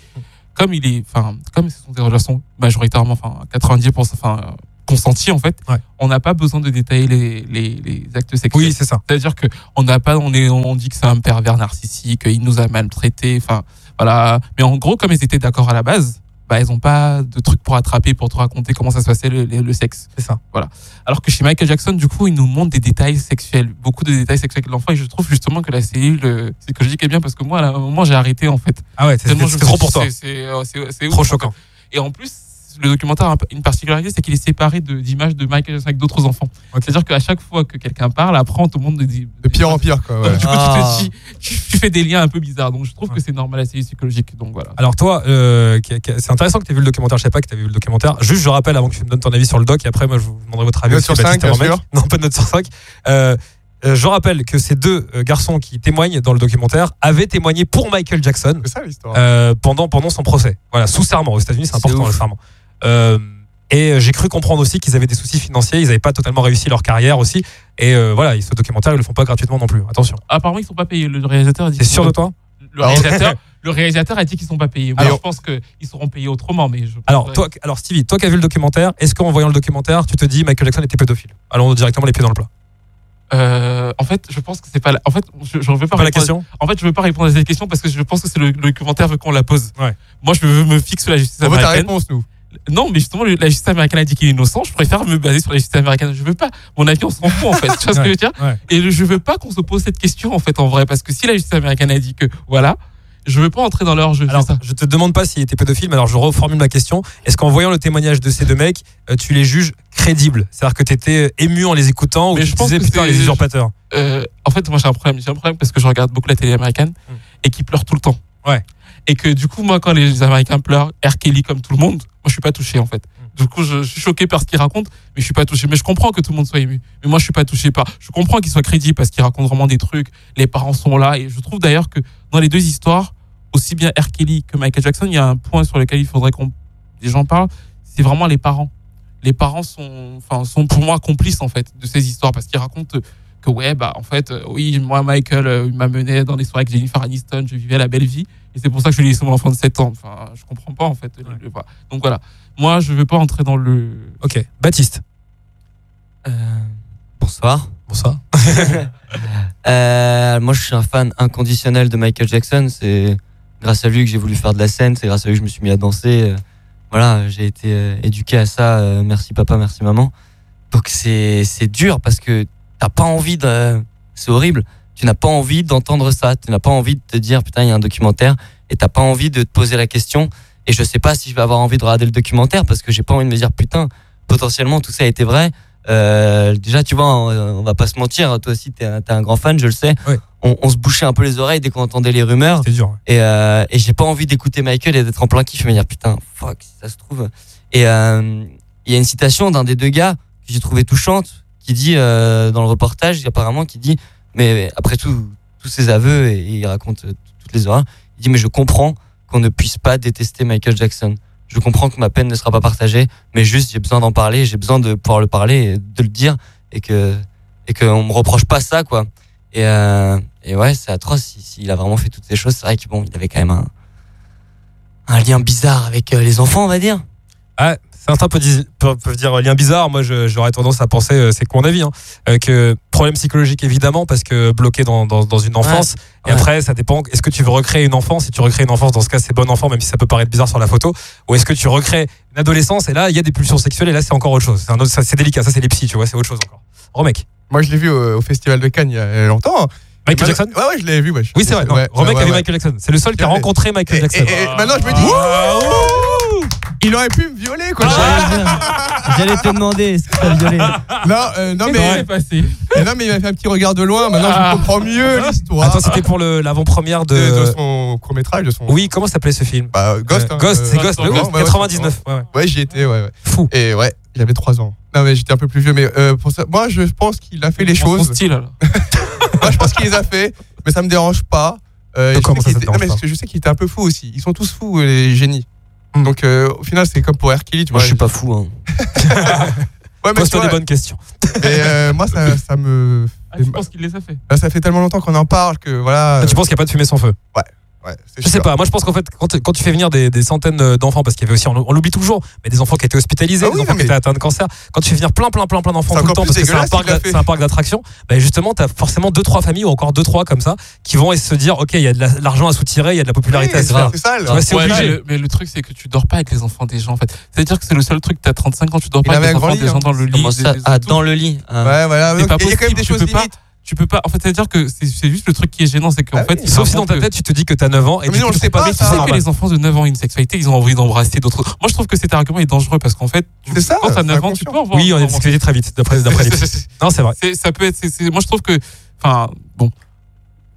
Speaker 4: comme il est, enfin, comme ce sont des relations majoritairement, enfin, 90%, enfin, consenties en fait,
Speaker 2: Ouais.
Speaker 4: on n'a pas besoin de détailler les, les, les actes sexuels.
Speaker 2: Oui, c'est ça.
Speaker 4: C'est-à-dire que on n'a pas, on est, on dit que c'est un pervers narcissique, il nous a maltraités, enfin, voilà. Mais en gros, comme ils étaient d'accord à la base, bah, ils ont pas de trucs pour attraper, pour te raconter comment ça se passait le, le- le sexe.
Speaker 2: C'est ça.
Speaker 4: Alors que chez Michael Jackson, du coup, il nous montre des détails sexuels, beaucoup de détails sexuels de l'enfant, et je trouve justement que la cellule euh, psychologique est bien parce que moi, à un moment, j'ai arrêté en fait.
Speaker 2: Ah ouais, c'est-
Speaker 4: je
Speaker 2: trop pour toi.
Speaker 4: c'est- C'est euh, c'est- c'est
Speaker 2: Trop
Speaker 4: ouf,
Speaker 2: choquant.
Speaker 4: Et en plus, le documentaire a un- une particularité, c'est qu'il est séparé d'images de Michael Jackson avec d'autres enfants. C'est-à-dire qu'à chaque fois que quelqu'un parle, après, tout le monde dit.
Speaker 3: De pire en pire, quoi. ouais.
Speaker 4: Donc, du coup,
Speaker 5: Ah.
Speaker 4: tu, te dis- tu, tu fais des liens un peu bizarres. Donc, je trouve que c'est normal, c'est psychologique. Donc, voilà.
Speaker 2: Alors toi, euh, c'est intéressant que tu aies vu le documentaire, je sais pas que tu as vu le documentaire. Juste, je rappelle avant que tu me donnes ton avis sur le doc, et après, moi, je vous demanderai votre avis
Speaker 3: Note sur
Speaker 2: Baptiste
Speaker 3: cinq,
Speaker 2: et
Speaker 3: bien sûr.
Speaker 2: Non, pas de note sur 5. Euh, euh, je rappelle que ces deux garçons qui témoignent dans le documentaire avaient témoigné pour Michael Jackson
Speaker 3: ça
Speaker 2: euh, pendant, pendant son procès. Voilà, sous serment. Aux États-Unis, c'est
Speaker 5: C'est
Speaker 2: important
Speaker 5: ouf.
Speaker 2: le serment. Euh, et euh, j'ai cru comprendre aussi qu'ils avaient des soucis financiers, ils n'avaient pas totalement réussi leur carrière aussi. Et euh, voilà, ce documentaire, ils le font pas gratuitement non plus. Attention.
Speaker 4: Apparemment, ils sont pas payés. Le réalisateur a dit
Speaker 2: T'es
Speaker 4: qu'ils
Speaker 2: sûr
Speaker 4: sont
Speaker 2: de
Speaker 4: pas-
Speaker 2: toi
Speaker 4: le réalisateur, le réalisateur a dit qu'ils sont pas payés. Moi,
Speaker 2: Alors-
Speaker 4: je pense qu'ils seront payés autrement. Mais je
Speaker 2: Alors, toi, alors Stevie, toi qui as vu le documentaire, est-ce qu'en voyant le documentaire, tu te dis Michael Jackson était pédophile? Allons directement les pieds dans le plat.
Speaker 4: Euh, en fait, je pense que c'est pas. la- En fait, je, je veux pas,
Speaker 2: Pas la
Speaker 4: répondre-
Speaker 2: question?
Speaker 4: En fait, je veux pas répondre à cette question parce que je pense que c'est le, le documentaire veut qu'on la pose.
Speaker 2: Ouais.
Speaker 4: Moi, je veux me fixe la justice
Speaker 3: On veut ta réponse, nous.
Speaker 4: Non, mais justement, la justice américaine a dit qu'il est innocent. Je préfère me baser sur la justice américaine. Je veux pas. Mon avis, on s'en fout en fait. Tu vois ce que je veux dire?
Speaker 2: Ouais.
Speaker 4: Et je veux pas qu'on se pose cette question en fait en vrai parce que si la justice américaine a dit que voilà, je veux pas entrer dans leur jeu.
Speaker 2: Alors,
Speaker 4: ça.
Speaker 2: je te demande pas s'il était pédophile, mais alors je reformule ma question. Est-ce qu'en voyant le témoignage de ces deux mecs, euh, tu les juges crédibles? C'est-à-dire que tu étais ému en les écoutant ou
Speaker 4: Mais
Speaker 2: tu
Speaker 4: je
Speaker 2: te
Speaker 4: pense
Speaker 2: disais
Speaker 4: que
Speaker 2: putain les usurpateurs?
Speaker 4: Euh, en fait, moi j'ai un problème. J'ai un problème parce que je regarde beaucoup la télé américaine
Speaker 2: Hmm.
Speaker 4: et qui pleure tout le temps.
Speaker 2: Ouais.
Speaker 4: Et que du coup, moi, quand les Américains pleurent, R. Kelly comme tout le monde, moi je suis pas touché en fait.
Speaker 2: Hmm.
Speaker 4: Du coup, je, je suis choqué par ce qu'il raconte, mais je suis pas touché. Mais je comprends que tout le monde soit ému. Mais moi, je suis pas touché par. Je comprends qu'il soit crédible parce qu'il raconte vraiment des trucs. Les parents sont là et je trouve d'ailleurs que dans les deux histoires, aussi bien R. Kelly que Michael Jackson, il y a un point sur lequel il faudrait qu'on les gens parlent. C'est vraiment les parents. Les parents sont, enfin, sont pour moi complices en fait de ces histoires parce qu'ils racontent que ouais bah en fait euh, oui moi Michael euh, il m'a mené dans des soirées avec Jennifer Aniston je vivais la belle vie et c'est pour ça que je lui ai laissé mon enfant de 7 ans enfin je comprends pas en fait le- le- donc voilà moi je veux pas entrer dans le
Speaker 2: Ok. Baptiste.
Speaker 5: Euh, bonsoir.
Speaker 2: Bonsoir.
Speaker 5: Euh, moi, je suis un fan inconditionnel de Michael Jackson. C'est grâce à lui que j'ai voulu faire de la scène. C'est grâce à lui que je me suis mis à danser. Voilà, j'ai été éduqué à ça. Merci papa, merci maman. Donc c'est c'est dur parce que t'as pas envie de. C'est horrible. Tu n'as pas envie d'entendre ça. Tu n'as pas envie de te dire putain il y a un documentaire et t'as pas envie de te poser la question. Et je sais pas si je vais avoir envie de regarder le documentaire parce que j'ai pas envie de me dire putain potentiellement tout ça a été vrai. Euh, déjà, tu vois, on, on va pas se mentir, toi aussi, t'es un, grand fan, je le sais.
Speaker 2: Ouais.
Speaker 5: On, on se bouchait un peu les oreilles dès qu'on entendait les rumeurs.
Speaker 2: Dur.
Speaker 5: Et, euh, et j'ai pas envie d'écouter Michael et d'être en plein kiff et me dire putain, fuck, si ça se trouve. Et euh, il y a une citation d'un des deux gars que j'ai trouvé touchante qui dit euh, dans le reportage, apparemment, qui dit, mais après tout, tous ses aveux, et, il raconte euh, toutes les horreurs, il dit, mais je comprends qu'on ne puisse pas détester Michael Jackson. Je comprends que ma peine ne sera pas partagée, mais juste j'ai besoin d'en parler, j'ai besoin de pouvoir le parler, et de le dire, et que et qu'on me reproche pas ça, quoi. Et, euh, et ouais, c'est atroce. S'il s'il a vraiment fait toutes ces choses, c'est vrai qu'il bon, il avait quand même un, un lien bizarre avec les enfants, on va dire.
Speaker 2: Ah, certains peuvent dire, peuvent- dire lien bizarre. Moi, j'aurais tendance à penser, euh, c'est que mon avis, hein, euh, que problème psychologique évidemment, parce que bloqué dans, dans, dans une enfance. Et
Speaker 5: Ouais.
Speaker 2: après, ça dépend. Est-ce que tu veux recréer une enfance? Si tu recrées une enfance, dans ce cas, c'est bon enfant, même si ça peut paraître bizarre sur la photo. Ou est-ce que tu recrées une adolescence Et là, il y a des pulsions sexuelles. Et là, c'est encore autre chose. C'est délicat. Ça, c'est les psys, tu vois. C'est autre chose encore. Romek.
Speaker 3: Moi, je l'ai vu au, au Festival de Cannes il y a longtemps.
Speaker 2: Michael
Speaker 3: Et
Speaker 2: Jackson?
Speaker 3: Ouais, ouais, je l'ai vu. ouais.
Speaker 2: Oui, c'est vrai. non,
Speaker 3: Ouais,
Speaker 2: Romek
Speaker 3: ouais,
Speaker 2: a vu
Speaker 3: ouais.
Speaker 2: Michael Jackson. C'est le seul qui a rencontré Michael Jackson.
Speaker 3: et- et maintenant, je me dis, il aurait pu me violer, quoi.
Speaker 5: J'allais te demander, est-ce que t'as violé
Speaker 3: Non, euh, non, mais,
Speaker 4: passé
Speaker 3: mais non, mais il m'a fait un petit regard de loin. Maintenant,
Speaker 4: Ah.
Speaker 3: je comprends mieux l'histoire.
Speaker 2: Attends, c'était pour l'avant-première
Speaker 3: de,
Speaker 2: de.
Speaker 3: de son court métrage, de son.
Speaker 2: Oui, comment s'appelait ce film?
Speaker 3: Bah, Ghost.
Speaker 2: Euh,
Speaker 3: hein,
Speaker 2: Ghost,
Speaker 3: euh,
Speaker 2: c'est Ghost,
Speaker 4: Ghost,
Speaker 2: oui,
Speaker 3: ouais, ouais,
Speaker 2: 99. ouais, ouais.
Speaker 3: Ouais, j'y étais, ouais, ouais.
Speaker 2: Fou.
Speaker 3: Et ouais, il avait 3 ans. Non, mais j'étais un peu plus vieux, mais euh, pour ça, moi, je pense qu'il a fait les
Speaker 4: Son
Speaker 3: choses.
Speaker 4: style alors.
Speaker 3: Moi, je pense qu'il les a fait, mais ça me dérange pas. Euh, je
Speaker 2: comment
Speaker 3: sais
Speaker 2: ça,
Speaker 3: qu'il
Speaker 2: ça
Speaker 3: était- non, mais je sais qu'il était un peu fou aussi. Ils sont tous fous, les génies.
Speaker 2: Hmm.
Speaker 3: Donc, euh, au final, c'est comme pour Hercule, tu
Speaker 5: Moi,
Speaker 3: vois.
Speaker 5: je suis pas fou. Hein.
Speaker 3: Ouais, mais tu
Speaker 2: Pose-toi
Speaker 3: vois,
Speaker 2: des bonnes questions.
Speaker 3: et, euh, moi, ça, ça me.
Speaker 4: Ah, je pense qu'il les a fait.
Speaker 3: Là, ça fait tellement longtemps qu'on en parle que voilà.
Speaker 2: Ah, Tu penses qu'il n'y a pas de fumée sans feu
Speaker 3: Ouais,
Speaker 2: Je sais pas. Moi, je pense qu'en fait, quand, tu- quand tu fais venir des, des centaines euh, d'enfants, parce qu'il y avait aussi, on, on l'oublie toujours, mais des enfants qui étaient hospitalisés,
Speaker 3: Ah
Speaker 2: des enfants qui étaient atteints de cancer, quand tu fais venir plein, plein, plein, plein d'enfants
Speaker 3: C'est
Speaker 2: tout le temps, parce que c'est un parc, d'attractions, bah justement, tu as forcément deux, trois familles ou encore deux, trois comme ça, qui vont se dire, OK, il y a de la- l'argent à soutirer, il y a de la popularité
Speaker 3: Oui,
Speaker 2: à se faire.
Speaker 3: c'est
Speaker 2: Ouais, c'est
Speaker 4: Ouais, mais,
Speaker 2: obligé.
Speaker 4: le, mais le truc, c'est que tu dors pas avec les enfants des gens, en fait. C'est-à-dire que c'est le seul truc, t'as 35 ans, tu dors pas avec les enfants des gens
Speaker 3: hein.
Speaker 4: dans le lit.
Speaker 5: Ah, dans le lit.
Speaker 4: Pas
Speaker 3: Il y a quand même des
Speaker 4: tu
Speaker 3: choses limites.
Speaker 4: Tu peux pas. En fait, c'est-à-dire que c'est juste le truc qui est gênant, c'est qu'en
Speaker 3: Ah
Speaker 4: fait,
Speaker 3: oui.
Speaker 2: Sauf si dans ta tête, tu te dis que t'as 9 ans et
Speaker 3: Mais non, on le
Speaker 2: tu
Speaker 3: sait pas,
Speaker 2: mais
Speaker 4: Tu sais que les enfants de 9 ans ont une sexualité, ils ont envie d'embrasser d'autres. Moi, je trouve que cet argument est dangereux parce qu'en fait,
Speaker 3: ça,
Speaker 4: quand t'as
Speaker 3: c'est
Speaker 4: 9 ans, tu peux avoir.
Speaker 2: Oui, on est discuté très vite, d'après Non, c'est vrai.
Speaker 4: Ça peut être. moi, je trouve que. Enfin, bon.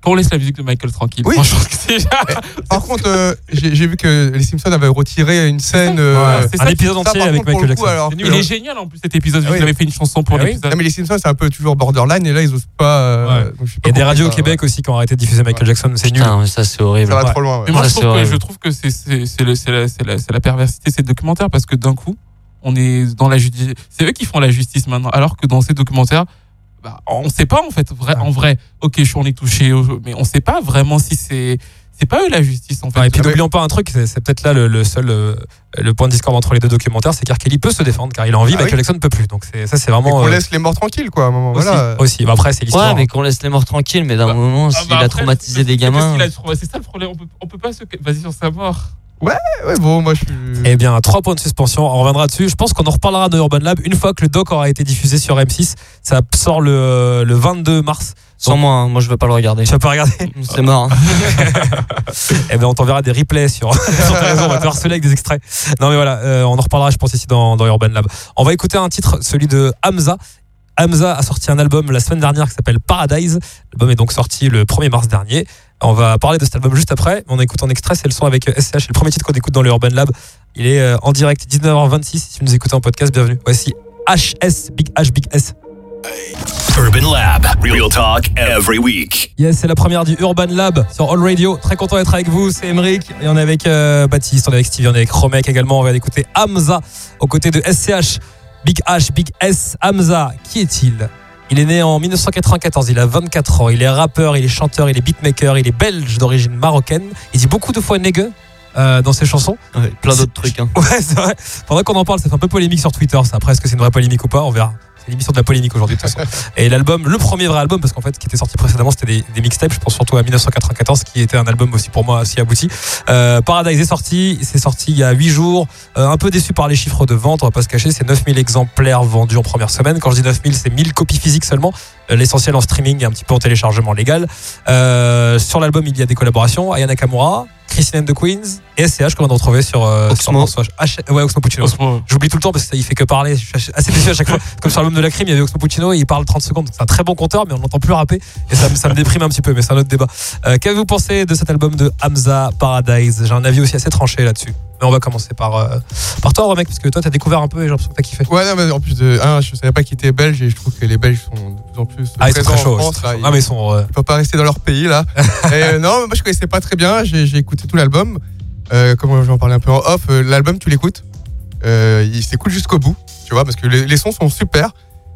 Speaker 4: Quand on laisse la musique de Michael tranquille,
Speaker 3: Oui. Par contre, euh, j'ai vu que les Simpsons avaient retiré une scène. euh,
Speaker 4: c'est
Speaker 2: Un
Speaker 4: ça
Speaker 2: épisode entier avec Michael
Speaker 3: coup,
Speaker 2: Jackson.
Speaker 3: que-
Speaker 4: Il
Speaker 2: hein.
Speaker 4: est génial en plus cet épisode.
Speaker 3: Ah oui.
Speaker 4: Vous avez fait une chanson pour
Speaker 2: Ah oui.
Speaker 4: l'épisode.
Speaker 3: Mais les Simpsons, c'est un peu toujours borderline et là, ils osent pas. euh,
Speaker 2: Ouais.
Speaker 3: donc je pas
Speaker 2: des radios au Québec aussi qui ont arrêté de diffuser Michael Jackson, c'est nul.
Speaker 5: Ça c'est horrible.
Speaker 3: Ça va
Speaker 2: Ouais.
Speaker 3: trop loin. ouais.
Speaker 4: Mais moi,
Speaker 5: Ouais,
Speaker 4: je, trouve que, la, c'est la perversité de ces documentaires parce que d'un coup, on est dans la justice. C'est eux qui font la justice maintenant, alors que dans ces documentaires, bah, on sait pas en fait. Vrai, En vrai, ok, je suis- on est touché, mais on sait pas vraiment si c'est. C'est pas eux la justice en fait.
Speaker 2: Ouais, et puis
Speaker 3: Ah,
Speaker 2: n'oublions pas un truc, c'est c'est peut-être là le, le seul euh, le point de discorde entre les deux documentaires, c'est qu'R. Kelly peut se défendre car il a envie,
Speaker 3: Ah
Speaker 2: Michael
Speaker 3: oui.
Speaker 2: Jackson ne peut plus. Donc c'est ça c'est vraiment
Speaker 3: qu'on
Speaker 2: euh,
Speaker 3: laisse les morts tranquilles, quoi, à un moment.
Speaker 2: aussi.
Speaker 3: Voilà.
Speaker 2: aussi. Bah, après c'est l'histoire.
Speaker 5: Ouais, mais qu'on laisse les morts tranquilles, mais d'un
Speaker 4: Bah,
Speaker 5: moment,
Speaker 4: Ah,
Speaker 5: s'il
Speaker 4: bah,
Speaker 5: a
Speaker 4: après,
Speaker 5: traumatisé des gamins.
Speaker 4: c'est- c'est- C'est ça le problème. On peut, on peut pas se. Vas-y sur sa mort.
Speaker 3: Ouais, bon, moi, je suis.
Speaker 2: Eh bien, trois points de suspension, on reviendra dessus. Je pense qu'on en reparlera de Urban Lab une fois que le doc aura été diffusé sur M6. Ça sort le, le 22 mars.
Speaker 5: Sans moi, hein, moi je veux pas le regarder.
Speaker 2: Tu vas pas regarder
Speaker 5: C'est mort. hein.
Speaker 2: Eh bien, on t'enverra des replays sur, sur ta raison. On va te harceler avec des extraits. Non, mais voilà, euh, on en reparlera, je pense, ici dans, dans Urban Lab. On va écouter un titre, celui de Hamza. Hamza a sorti un album la semaine dernière qui s'appelle Paradise. L'album est donc sorti le 1er mars dernier. On va parler de cet album juste après. On écoute en extrait, c'est le son avec SCH. C'est le premier titre qu'on écoute dans le Urban Lab. Il est euh, en direct 19h26. Si vous nous écoutez en podcast, bienvenue. Voici HS, Big H, Big S.
Speaker 1: Urban Lab. Real talk every week.
Speaker 2: Yes, c'est la première du Urban Lab sur All Radio. Très content d'être avec vous, c'est Emeric. Et on est avec euh, Baptiste, on est avec Stevie, on est avec Romek également. On va écouter Hamza aux côtés de SCH. Big H, Big S. Hamza, qui est-il? Il est né en 1994, il a 24 ans. Il est rappeur, il est chanteur, il est beatmaker, il est belge d'origine marocaine. Il dit beaucoup de fois nègre euh, dans ses chansons.
Speaker 5: Ouais, plein d'autres trucs. Hein.
Speaker 2: Ouais, c'est vrai. Pendant qu'on en parle, ça fait un peu polémique sur Twitter. Ça. Après, est-ce que c'est une vraie polémique ou pas On verra. L'émission de la polémique aujourd'hui, de toute façon. Et l'album, le premier vrai album, parce qu'en fait, qui était sorti précédemment, c'était des, des mixtapes. Je pense surtout à 1994, qui était un album aussi pour moi assez abouti. Euh, Paradise est sorti. C'est sorti il y a 8 jours. Euh, un peu déçu par les chiffres de vente, on va pas se cacher. C'est 9000 exemplaires vendus en première semaine. Quand je dis 9000, c'est 1000 copies physiques seulement. Euh, L'essentiel en streaming et un petit peu en téléchargement légal. Sur l'album, il y a des collaborations. Aya Nakamura, Christine and the Queens et SCH qu'on vient de retrouver sur, euh, sur H- ouais, Oxmo Puccino. J'oublie tout le temps parce que ça, il fait que parler. Je suis assez déçu à chaque fois. Comme sur l'album de la crime, il y avait Oxmo Puccino et il parle 30 secondes. C'est un très bon compteur, mais on n'entend plus rapper. Et ça, me- ça me déprime un petit peu, mais c'est un autre débat. Euh, Qu'avez-vous pensé de cet album de Hamza Paradise? J'ai un avis aussi assez tranché là-dessus. Mais on va commencer par, euh, par toi, Romek, parce que toi, t'as découvert un peu et j'ai l'impression que t'as kiffé.
Speaker 3: Ouais, non, mais en plus de. Un, je savais pas qu'ils étaient belges et je trouve que les Belges sont de plus en plus.
Speaker 2: Ah, ils sont très chauds. Ah, mais ils sont. euh,
Speaker 3: Ils peuvent pas rester dans leur pays là. Et, euh, non, moi je connaissais pas très bien. J'ai j'ai écouté tout l'album. Euh, comme j'en parlais un peu en off, euh, l'album tu l'écoutes, euh, il s'écoute jusqu'au bout, tu vois, parce que les, les sons sont super,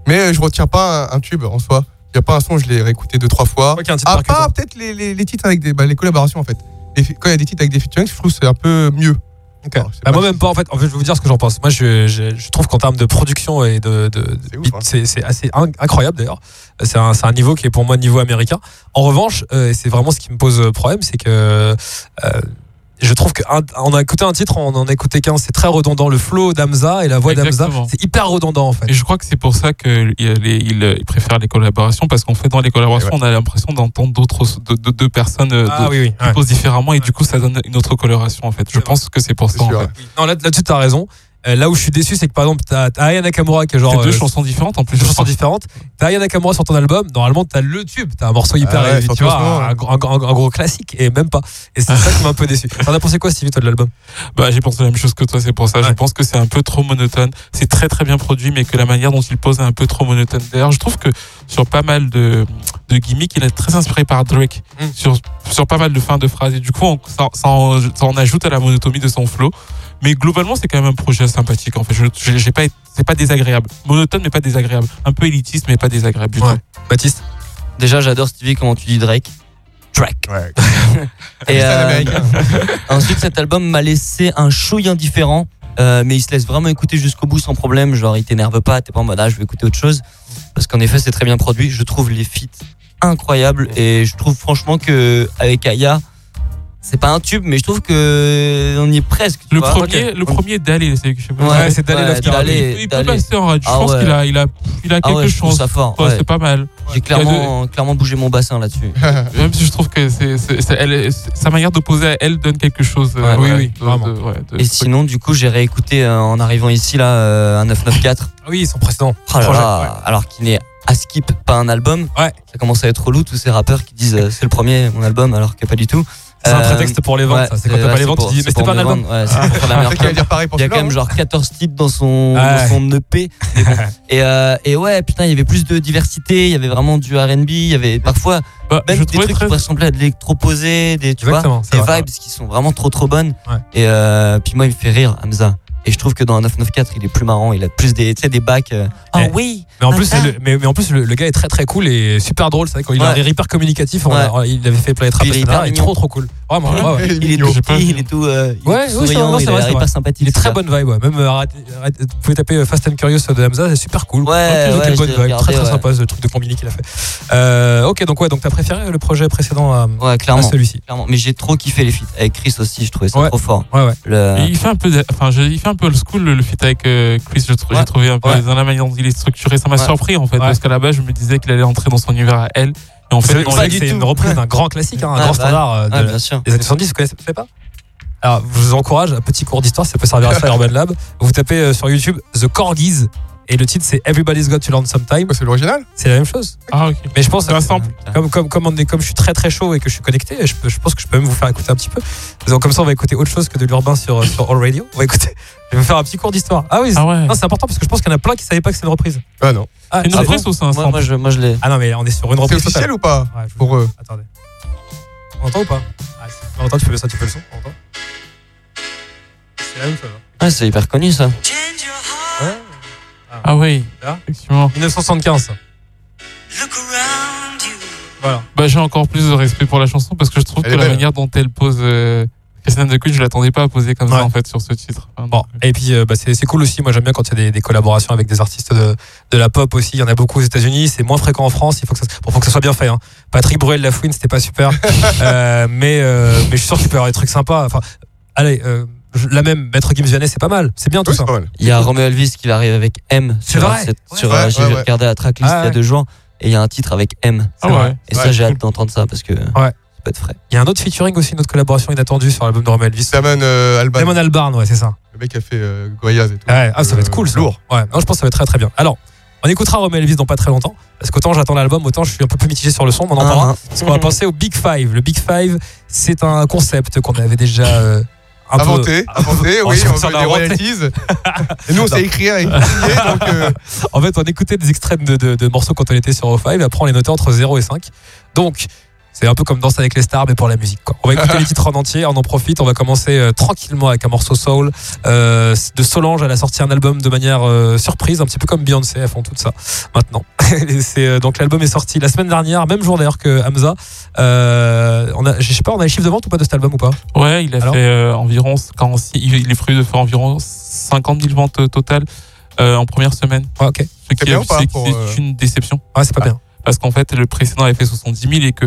Speaker 3: mais je retiens pas un, un tube en soi. Il y a pas un son, je l'ai réécouté deux trois fois.
Speaker 2: quoi qu'il y a un titre
Speaker 3: À
Speaker 2: percutant.
Speaker 3: part peut-être les, les- les titres avec des bah, les collaborations en fait. Quand il y a des titres avec des featuring, je trouve c'est un peu mieux. Alors,
Speaker 2: Bah, moi même pas en fait. En fait, je vais vous dire ce que j'en pense. Moi, je, je, je trouve qu'en termes de production et de, de, de
Speaker 3: C'est hein.
Speaker 2: assez in- incroyable d'ailleurs. C'est un, c'est un niveau qui est pour moi niveau américain. En revanche, euh, c'est vraiment ce qui me pose problème, c'est que euh, je trouve qu'on a écouté un titre, on en a écouté qu'un, c'est très redondant. Le flow d'Amza et la voix d'Amza, c'est hyper redondant en fait.
Speaker 4: Et je crois que c'est pour ça qu'il il, il préfère les collaborations, parce qu'en fait, dans les collaborations,
Speaker 3: Ouais.
Speaker 4: on a l'impression d'entendre d'autres de, de- deux personnes euh,
Speaker 2: Ah
Speaker 4: de-
Speaker 2: oui, oui.
Speaker 4: qui
Speaker 2: ouais.
Speaker 4: posent différemment, et du coup, ça donne une autre coloration, en fait. Je pense que c'est pour ça, en fait.
Speaker 2: Non, là- là-dessus, t'as raison. Euh, là où je suis déçu, c'est que par exemple, t'as Aya Nakamura qui est genre.
Speaker 4: Deux
Speaker 2: euh,
Speaker 4: chansons différentes, en plus.
Speaker 2: deux chansons différentes. T'as Aya Nakamura sur ton album, normalement t'as le tube, t'as un morceau hyper,
Speaker 3: Ah ouais,
Speaker 2: tu vois, un, gros- un gros- un gros classique, et même pas. Et c'est ça qui m'a un peu déçu. T'en as pensé quoi, Stevie, toi, de l'album?
Speaker 4: Bah, j'ai pensé la même chose que toi, c'est pour ça. Je pense que c'est un peu trop monotone. C'est très très bien produit, mais que la manière dont il pose est un peu trop monotone. D'ailleurs, je trouve que sur pas mal de, de gimmicks, il est très inspiré par Drake.
Speaker 2: Mm.
Speaker 4: Sur, sur pas mal de fins de phrases. Et du coup, on- ça, ça en, ça en ajoute à la monotomie de son flow. Mais globalement, c'est quand même un projet sympathique. En fait, je, j'ai- j'ai pas, c'est pas désagréable. Monotone, mais pas désagréable. Un peu élitiste, mais pas désagréable du
Speaker 2: Ouais.
Speaker 4: tout.
Speaker 2: Baptiste
Speaker 5: Déjà, j'adore Stevie comment tu dis Drake. Drake.
Speaker 3: Ouais.
Speaker 5: Et
Speaker 3: C'est un
Speaker 5: euh,
Speaker 3: américain.
Speaker 5: ensuite, cet album m'a laissé un chouille indifférent. euh, mais il se laisse vraiment écouter jusqu'au bout sans problème. Genre, il t'énerve pas, t'es pas en mode ah, je vais écouter autre chose. Parce qu'en effet, c'est très bien produit. Je trouve les feats incroyables. Et je trouve franchement que avec Aya, c'est pas un tube, mais je trouve que on y est presque.
Speaker 4: Le
Speaker 5: vois.
Speaker 4: premier, le
Speaker 5: On-
Speaker 4: premier Dali, c'est, je sais pas.
Speaker 2: Ouais, c'est Dali, Carly.
Speaker 4: il peut passer en radio. Je
Speaker 5: Ah
Speaker 4: pense
Speaker 5: ouais.
Speaker 4: qu'il a, il a, il a
Speaker 5: Ah
Speaker 4: quelque
Speaker 5: ouais,
Speaker 4: chose. Ouais,
Speaker 5: ouais.
Speaker 4: C'est pas mal.
Speaker 5: J'ai clairement, clairement bougé mon bassin là-dessus.
Speaker 4: Même si je trouve que c'est, est- sa manière de poser à elle donne quelque chose. euh,
Speaker 5: Ouais,
Speaker 2: oui,
Speaker 4: ouais,
Speaker 2: oui,
Speaker 4: de-
Speaker 2: vraiment.
Speaker 4: de- ouais, de-
Speaker 5: Et sinon, du coup, j'ai réécouté euh, en arrivant ici là euh, un 994.
Speaker 2: Ah oui, son précédent.
Speaker 5: Oh là
Speaker 2: Projet,
Speaker 5: là, alors qu'il n'est à skip pas un album.
Speaker 2: Ouais.
Speaker 5: Ça commence à être relou tous ces rappeurs qui disent euh, c'est le premier mon album alors que pas du tout.
Speaker 2: C'est un
Speaker 5: Euh,
Speaker 2: prétexte pour les ventes,
Speaker 5: ouais,
Speaker 2: ça. C'est quand t'as pas les ventes,
Speaker 5: pour-
Speaker 2: tu dis, mais c'était pas un album.
Speaker 5: ouais, c'est pour faire la
Speaker 3: pour
Speaker 5: Il y a quand même genre 14 titres dans son,
Speaker 2: Ah
Speaker 5: dans son EP. bon. et, euh, et ouais, putain, il y avait plus de diversité, il y avait vraiment du RB, il y avait parfois
Speaker 4: Bah,
Speaker 5: même des trucs
Speaker 4: très-
Speaker 5: qui ressemblaient à de l'électroposé, des, tu vois,
Speaker 2: Exactement,
Speaker 5: des
Speaker 2: vrai.
Speaker 5: vibes qui sont vraiment trop trop bonnes. Et euh, puis moi, il me fait rire, Hamza. Et je trouve que dans un 994, il est plus marrant, il a plus des, tu sais, des bacs. euh, Ah
Speaker 2: Eh,
Speaker 5: oui
Speaker 2: Mais en plus, le, mais, mais en plus le, le gars est très très cool et super drôle. C'est vrai quand il a un
Speaker 5: Ouais.
Speaker 2: rire hyper communicatif. on
Speaker 5: Ouais.
Speaker 2: a- il avait fait Planet Rap
Speaker 5: il est hyper
Speaker 2: il est trop trop cool. Vraiment, ouais, ouais.
Speaker 5: Il est tout petit,
Speaker 4: vu.
Speaker 5: il est tout, euh, il est tout souriant, il
Speaker 2: vrai,
Speaker 5: hyper sympathique.
Speaker 2: Il est très bonne vibe. Ouais. Même euh, vous pouvez taper euh, Fast and Curious de Hamza, c'est super cool.
Speaker 5: Ouais, ouais,
Speaker 2: bonne vibe,
Speaker 5: regardé,
Speaker 2: très très
Speaker 5: ouais.
Speaker 2: sympa ce truc de combini qu'il a fait. Euh, ok, donc ouais, donc t'as préféré le projet précédent à,
Speaker 5: Ouais,
Speaker 2: à
Speaker 5: clairement.
Speaker 2: celui-ci?
Speaker 5: clairement. Mais j'ai trop kiffé les feats. Avec Chris aussi, je trouvais ça trop fort.
Speaker 2: Ouais, ouais.
Speaker 4: Il fait un peu, de- enfin, je- il fait un peu old school le, le feat avec euh, Chris.
Speaker 5: Ouais.
Speaker 4: J'ai trouvé un peu
Speaker 2: Ouais.
Speaker 4: dans la manière dont il est structuré. Ça m'a
Speaker 5: Ouais.
Speaker 4: surpris en fait,
Speaker 2: Ouais.
Speaker 4: parce qu'à la base, je me disais qu'il allait entrer dans son univers à elle. Et en fait,
Speaker 2: C'est une reprise d'un grand classique, hein, un
Speaker 5: Ouais,
Speaker 2: grand
Speaker 5: bah,
Speaker 2: standard euh, de-
Speaker 5: Ouais, bien sûr.
Speaker 2: des années 70. Vous connaissez pas? Alors, je vous encourage, un petit cours d'histoire, ça peut servir à ça à Urban Lab. Vous tapez euh, sur YouTube The Corgis et le titre c'est Everybody's Got to Learn Sometime.
Speaker 3: C'est l'original
Speaker 2: C'est la même chose.
Speaker 4: Ah, ok.
Speaker 2: Mais je pense
Speaker 4: C'est un sample.
Speaker 2: comme, comme, comme, on est, comme je suis très très chaud et que je suis connecté, je, peux- je pense que je peux même vous faire écouter un petit peu. Donc, comme ça, on va écouter autre chose que de l'urbain sur, sur All Radio. On va écouter. Je vais vous faire un petit cours d'histoire. Ah oui, c'est
Speaker 4: Ah ouais.
Speaker 2: non, c'est important parce que je pense qu'il y en a plein qui savaient pas que c'est une reprise.
Speaker 3: Ah non.
Speaker 2: Ah,
Speaker 4: C'est une
Speaker 2: ah bon
Speaker 4: reprise ou c'est un
Speaker 5: Moi,
Speaker 4: sample
Speaker 5: moi, je, moi, je l'ai.
Speaker 2: Ah non, mais on est sur une
Speaker 3: C'est
Speaker 2: reprise.
Speaker 3: officiel
Speaker 2: totale.
Speaker 3: ou pas
Speaker 2: Ouais, je-
Speaker 3: Pour eux.
Speaker 2: Attendez. On entend ou pas? Ah. On entend, tu peux, ça, tu peux le son On entend C'est la même chose. hein.
Speaker 5: Ouais, c'est hyper connu ça.
Speaker 4: Ah oui,
Speaker 2: Là
Speaker 4: effectivement.
Speaker 2: 1975. ça. Voilà.
Speaker 4: Bah, j'ai encore plus de respect pour la chanson parce que je trouve
Speaker 3: Elle
Speaker 4: que la manière dont elle pose euh, de Queen, je l'attendais pas à poser comme
Speaker 2: Ouais.
Speaker 4: ça en fait sur ce titre. Enfin,
Speaker 2: Bon,
Speaker 4: donc,
Speaker 2: et puis euh, bah, c'est cool aussi. Moi, j'aime bien quand il y a des, des collaborations avec des artistes de, de la pop aussi. Il y en a beaucoup aux États-Unis. C'est moins fréquent en France. Il faut que ça, bon, faut que ça soit bien fait. Hein. Patrick Bruel, La Fouine, c'était pas super. Euh, mais, euh, mais je suis sûr qu'il peut y avoir des trucs sympas. Enfin, allez, euh, la même, Maître Gims Vianney, c'est pas mal. C'est bien tout
Speaker 3: Oui,
Speaker 2: ça.
Speaker 5: Il y a Romeo Elvis qui va arriver avec M
Speaker 2: C'est
Speaker 5: sur,
Speaker 2: vrai
Speaker 5: cette-
Speaker 2: Ouais.
Speaker 5: sur
Speaker 3: Ouais,
Speaker 5: euh, j'ai
Speaker 3: ouais, ouais.
Speaker 5: regardé la tracklist
Speaker 2: Ah
Speaker 5: il y a
Speaker 2: ouais.
Speaker 5: deux jours et il y a un titre avec M.
Speaker 4: Ah ouais.
Speaker 5: Et ça
Speaker 3: Ouais.
Speaker 5: j'ai hâte d'entendre ça parce que ça peut être frais.
Speaker 2: Il y a un autre featuring aussi, une autre collaboration inattendue sur l'album de Romeo Elvis.
Speaker 3: Damon euh, Alban.
Speaker 2: Damon Albarn, ouais, c'est ça.
Speaker 3: Le mec a fait euh, Gorillaz et tout.
Speaker 2: Ouais, ah, ça va être
Speaker 3: Euh,
Speaker 2: cool, ça.
Speaker 3: Lourd.
Speaker 2: Ouais, non, je pense que ça va être très très bien. Alors, on écoutera Romeo Elvis dans pas très longtemps. Parce qu'autant j'attends l'album, autant je suis un peu plus mitigé sur le son, mais on en parlera.
Speaker 5: Ah,
Speaker 2: Parce qu'on va penser au Big Five. Le Big Five, c'est un concept qu'on avait déjà euh,
Speaker 3: Inventé, inventé,
Speaker 2: On
Speaker 3: oui, on
Speaker 2: d'inventer.
Speaker 3: royalties. Et nous, on sait écrire et signer, donc euh,
Speaker 2: En fait, on écoutait des extraits de, de- de morceaux quand on était sur O5, et après on les notait entre 0 et 5. Donc, c'est un peu comme Danse avec les stars, mais pour la musique. Quoi. On va écouter les titres en entier, on en profite. On va commencer euh, tranquillement avec un morceau soul. Euh, de Solange, elle a sorti un album de manière euh, surprise, un petit peu comme Beyoncé, elles font tout ça maintenant. C'est, euh, donc l'album est sorti la semaine dernière, même jour d'ailleurs que Hamza. Euh, on a, je sais pas, on a les chiffres de vente ou pas de cet album ou pas?
Speaker 4: Ouais, il a
Speaker 2: Alors
Speaker 4: fait euh, environ 46, il il est prévu de faire environ 50 000 ventes totales euh, en première semaine.
Speaker 2: Ouais, ok.
Speaker 4: Ce
Speaker 3: C'est
Speaker 4: qui est, une déception
Speaker 2: Ouais, c'est pas
Speaker 3: Ah.
Speaker 2: bien.
Speaker 4: parce qu'en fait le précédent avait fait 70 000 et que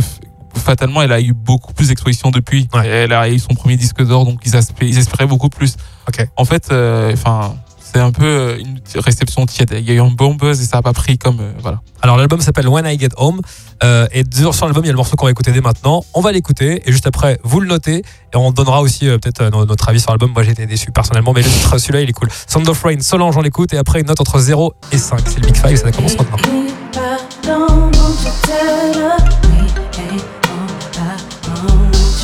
Speaker 4: fatalement elle a eu beaucoup plus d'exposition depuis.
Speaker 2: Ouais.
Speaker 4: Elle a eu son premier disque d'or donc ils, espéraient beaucoup plus.
Speaker 2: Ok.
Speaker 4: En fait, euh, enfin. c'est un peu euh, une réception tiède. Il y a eu un bon buzz et ça a pas pris comme euh, voilà.
Speaker 2: Alors l'album s'appelle When I Get Home euh, et sur sur l'album il y a le morceau qu'on va écouter dès maintenant. On va l'écouter et juste après vous le notez et on donnera aussi euh, peut-être euh, no- notre avis sur l'album. Moi j'ai été déçu personnellement mais celui-là il est cool. Sound of Rain, Solange on l'écoute et après une note entre 0 et 5. C'est le Big Five ça commence maintenant.